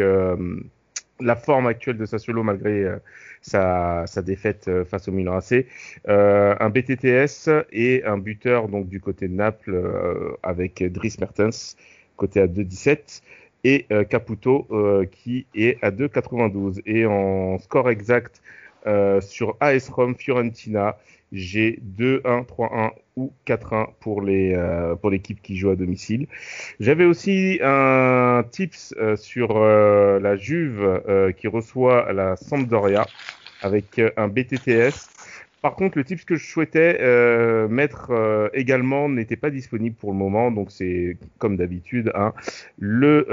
la forme actuelle de Sassuolo malgré euh, sa, sa, défaite euh, face au Milan AC. Euh, un BTTS et un buteur donc du côté de Naples avec Dries Mertens, côté à 2,17 et Caputo qui est à 2,92. Et en score exact sur AS Rome Fiorentina, j'ai 2-1, 3-1 ou 4-1 pour les euh, pour l'équipe qui joue à domicile. J'avais aussi un tips euh, sur euh, la Juve qui reçoit la Sampdoria avec un BTTS. Par contre, le tips que je souhaitais mettre également n'était pas disponible pour le moment, donc c'est comme d'habitude hein, le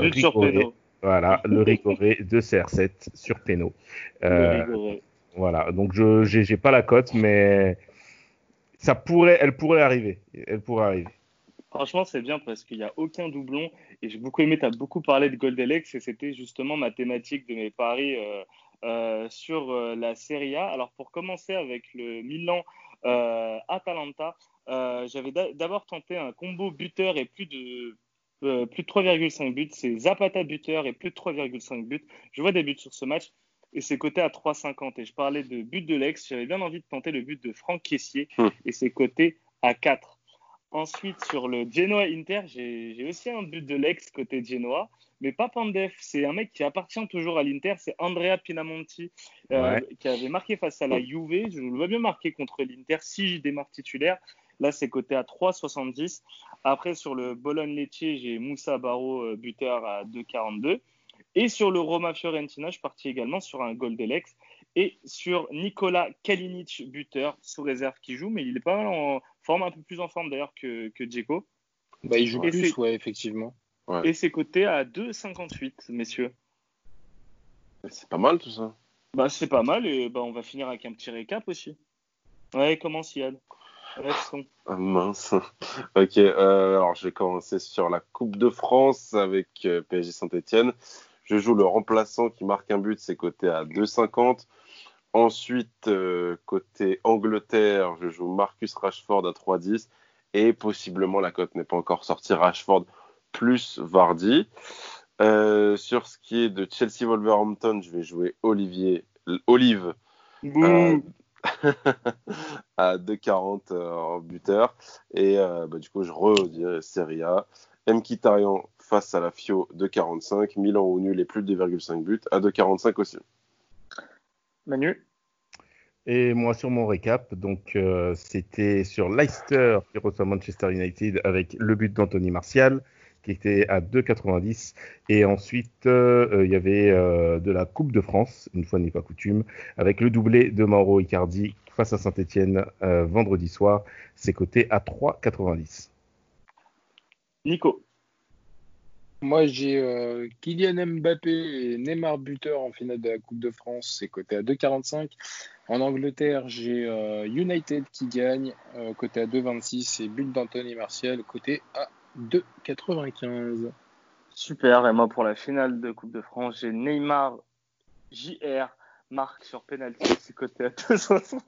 rigoré, voilà le rigoré de CR7 sur Peno. Voilà, donc je j'ai pas la cote, mais ça pourrait, elle pourrait arriver. Elle pourrait arriver. Franchement, c'est bien parce qu'il n'y a aucun doublon. Et j'ai beaucoup aimé, tu as beaucoup parlé de Goldelex et c'était justement ma thématique de mes paris euh, sur la Serie A. Alors pour commencer avec le Milan Atalanta, j'avais d'abord tenté un combo buteur et plus de plus de 3,5 buts. C'est Zapata buteur et plus de 3,5 buts. Je vois des buts sur ce match et c'est coté à 3,50. Et je parlais de but de l'ex. J'avais bien envie de tenter le but de Franck Caissier hmm. et c'est coté à 4. Ensuite, sur le Genoa Inter, j'ai aussi un but de l'ex côté Genoa, mais pas Pandef. C'est un mec qui appartient toujours à l'Inter, c'est Andrea Pinamonti, euh, qui avait marqué face à la Juve. Je le vois bien marquer contre l'Inter si je démarre titulaire. Là, c'est coté à 3,70. Après, sur le Bologne-Lecce, j'ai Moussa Barro, euh, buteur à 2,42. Et sur le Roma Fiorentina, je suis parti également sur un goal d'Elex et sur Nicolas Kalinic, buteur sous réserve qui joue, mais il est pas mal en forme, un peu plus en forme d'ailleurs que, que Djeko. Bah, il joue plus, ouais, effectivement. Et c'est coté à 2,58, messieurs. C'est pas mal tout ça. Bah, c'est pas mal et bah, on va finir avec un petit récap aussi. Ouais, comment Siad? Ah, mince. ok, euh, alors je vais commencer sur la Coupe de France avec euh, PSG Saint-Etienne. Je joue le remplaçant qui marque un but, c'est coté à 2,50. Ensuite, euh, côté Angleterre, je joue Marcus Rashford à 3,10. Et possiblement, la cote n'est pas encore sortie, Rashford plus Vardy. sur ce qui est de Chelsea Wolverhampton, je vais jouer Olivier, Olive à 2,40 euh, en buteur. Et euh, bah, du coup, je redirais Serie A. Mkhitaryan face à la Fio 2,45. Milan au nul et plus de 2,5 buts à 2,45 aussi. Manu? Et moi sur mon récap, donc euh, c'était sur Leicester qui reçoit Manchester United avec le but d'Anthony Martial qui était à 2,90. Et ensuite, euh, euh, il y avait euh, de la Coupe de France, une fois n'est pas coutume, avec le doublé de Mauro Icardi face à Saint-Etienne vendredi soir. C'est coté à 3,90. Nico. Moi, j'ai Kylian Mbappé et Neymar buteur en finale de la Coupe de France. C'est coté à 2,45. En Angleterre, j'ai United qui gagne, côté à 2,26 et but d'Anthony Martial, côté à 2,95. Super. Et moi, pour la finale de Coupe de France, j'ai Neymar JR marque sur penalty, c'est coté à 2,75.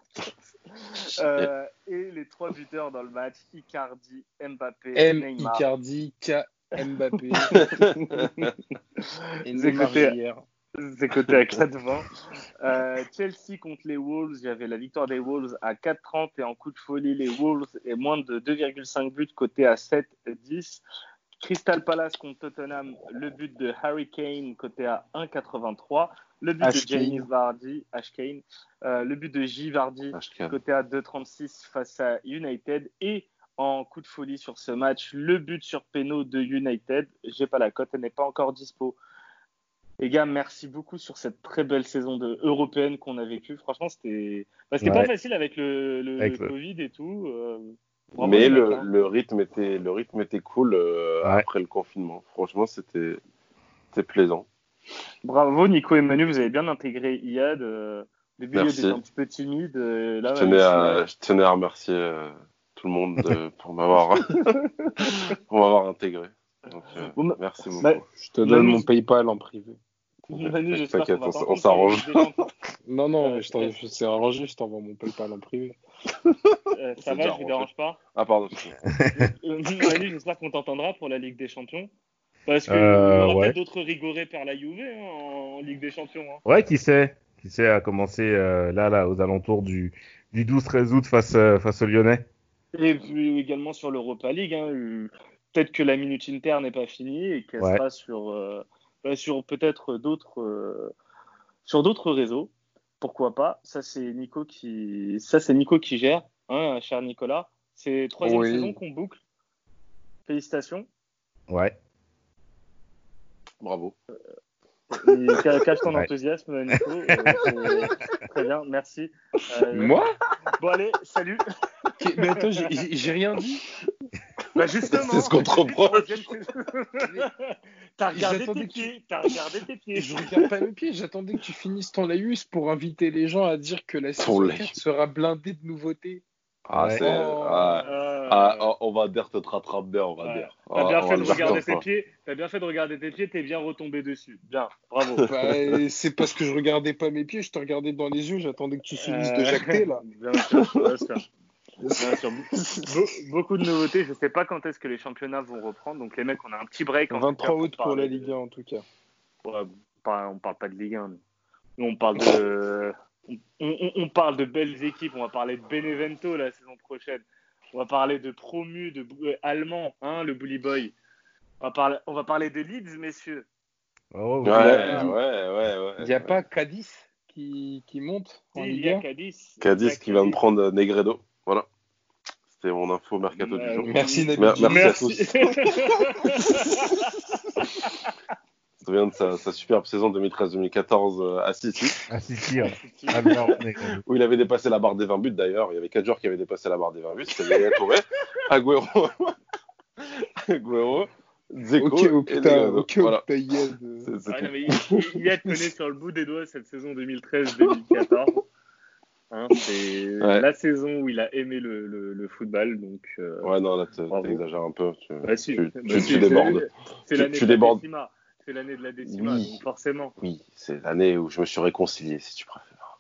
Euh, et les trois buteurs dans le match Icardi, Mbappé, M Neymar. Icardi, K Mbappé. et Neymar JR. C'est côté à 4,20. Euh, Chelsea contre les Wolves, j'avais la victoire des Wolves à 4,30 et en coup de folie, les Wolves et moins de 2,5 buts côté à 7,10. Crystal Palace contre Tottenham, le but de Harry Kane côté à 1,83. Le but de James Vardy, Ash Kane, euh, le but de J Vardy côté à 2,36 face à United et en coup de folie sur ce match, le but sur péno de United. J'ai pas la cote, elle n'est pas encore dispo. Les gars, merci beaucoup sur cette très belle saison de européenne qu'on a vécue. Franchement, c'était bah, pas facile avec le, Covid et tout. Euh, Mais le, rythme était, le rythme était cool euh, après le confinement. Franchement, c'était plaisant. Bravo, Nico et Manu, vous avez bien intégré IAD. Euh, au début, il était un petit peu timide. Là, je, tenais à, je, tenais à, remercier tout le monde pour m'avoir intégré. Donc, merci beaucoup. Bah, je te donne mon PayPal en privé. T'inquiète, on, s'arrange. non, non, je c'est arrangé, je t'envoie mon PayPal en privé. Euh, ça va, je vous dérange pas Ah, pardon. Euh, Manu, j'espère qu'on t'entendra pour la Ligue des Champions. Parce qu'il euh, y aura peut-être d'autres rigorés par la Juve hein, en Ligue des Champions. Hein. Ouais, qui sait Qui sait à commencer là, là, aux alentours du, du 12-13 août face, face au Lyonnais. Et puis également sur l'Europa League. Hein, peut-être que la minute Inter n'est pas finie et qu'elle sera sur euh, sur peut-être d'autres euh, sur d'autres réseaux. Pourquoi pas? Ça c'est Nico qui ça c'est Nico qui gère, hein, cher Nicolas. C'est troisième saison qu'on boucle. Félicitations. Ouais. Bravo. Euh, cache ton enthousiasme, Nico. très bien, merci. Moi? Bon, allez, salut. Mais attends, j'ai rien dit. Bah justement. C'est ce qu'on te reproche. T'as regardé tes pieds. T'as regardé tes pieds. Je regarde pas mes pieds. J'attendais que tu finisses ton laïus pour inviter les gens à dire que la saison 4 sera blindée de nouveautés. Ah, Ouais. c'est. Oh. ah, Euh, ah, on va dire te rattrape bien, on va Ouais. dire. T'as bien va- on fait de regarder tes pieds. T'as bien fait de regarder tes pieds. T'es bien retombé dessus. Bien. Bravo. Bah, c'est parce que je regardais pas mes pieds, je te regardais dans les yeux, j'attendais que tu finisses de Euh, jacter là. Bien sûr, bien sûr. Be- beaucoup de nouveautés. Je sais pas quand est-ce que les championnats vont reprendre. Donc les mecs, on a un petit break. en tout 23 cas, août pour parler la Ligue 1 en tout cas. Ouais, pas- on parle pas de Ligue 1. nous. Nous, on parle de, on, on- on parle de belles équipes. On va parler de Benevento la saison prochaine. On va parler de promu, de euh, allemand, hein, le Bully Boy. On va parler, on va parler de Leeds, messieurs. Oh, Ouais, ouais, ouais, ouais. Il n'y a pas Cadiz qui, qui monte en il y a 1 Cadiz. Qui va me prendre Negredo. Voilà. C'était mon info mercato du Euh, jour. Merci, Nabil. Mer- merci, Merci. à Je me souviens de sa, sa superbe saison 2013-2014 euh, à City, Ah, si, si. hein. Ah, mais- où il avait dépassé la barre des 20 buts d'ailleurs. Il y avait 4 joueurs qui avaient dépassé la barre des 20 buts. C'était Yaya Touré, Agüero, Agüero, Dzeko Ok, oh et putain, ok, Voilà. putain, euh, il, il y a tenait sur le bout des doigts cette saison 2013-2014. Hein, c'est Ouais. la saison où il a aimé le, le, le football. Donc, euh, Ouais, non, là, t'exagères un peu. Tu, bah, si, tu, bah, tu- si, tu débordes. C'est Tu- l'année de la débordes. décima. C'est l'année de la décima, Oui. donc forcément. Oui, c'est l'année où je me suis réconcilié, si tu préfères.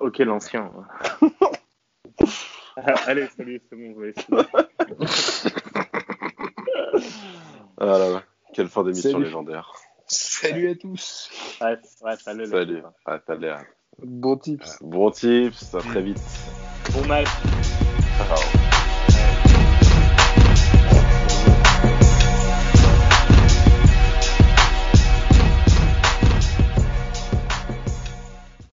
Ok, l'ancien. Ah, Allez, salut, c'est bon, essayer. Ah là là, quelle fin d'émission Salut. légendaire. Salut à tous. Ouais, ouais, salut. Salut. Ah, t'as l'air. Bon tips. Bon tips, à très vite. Bon match. Ciao.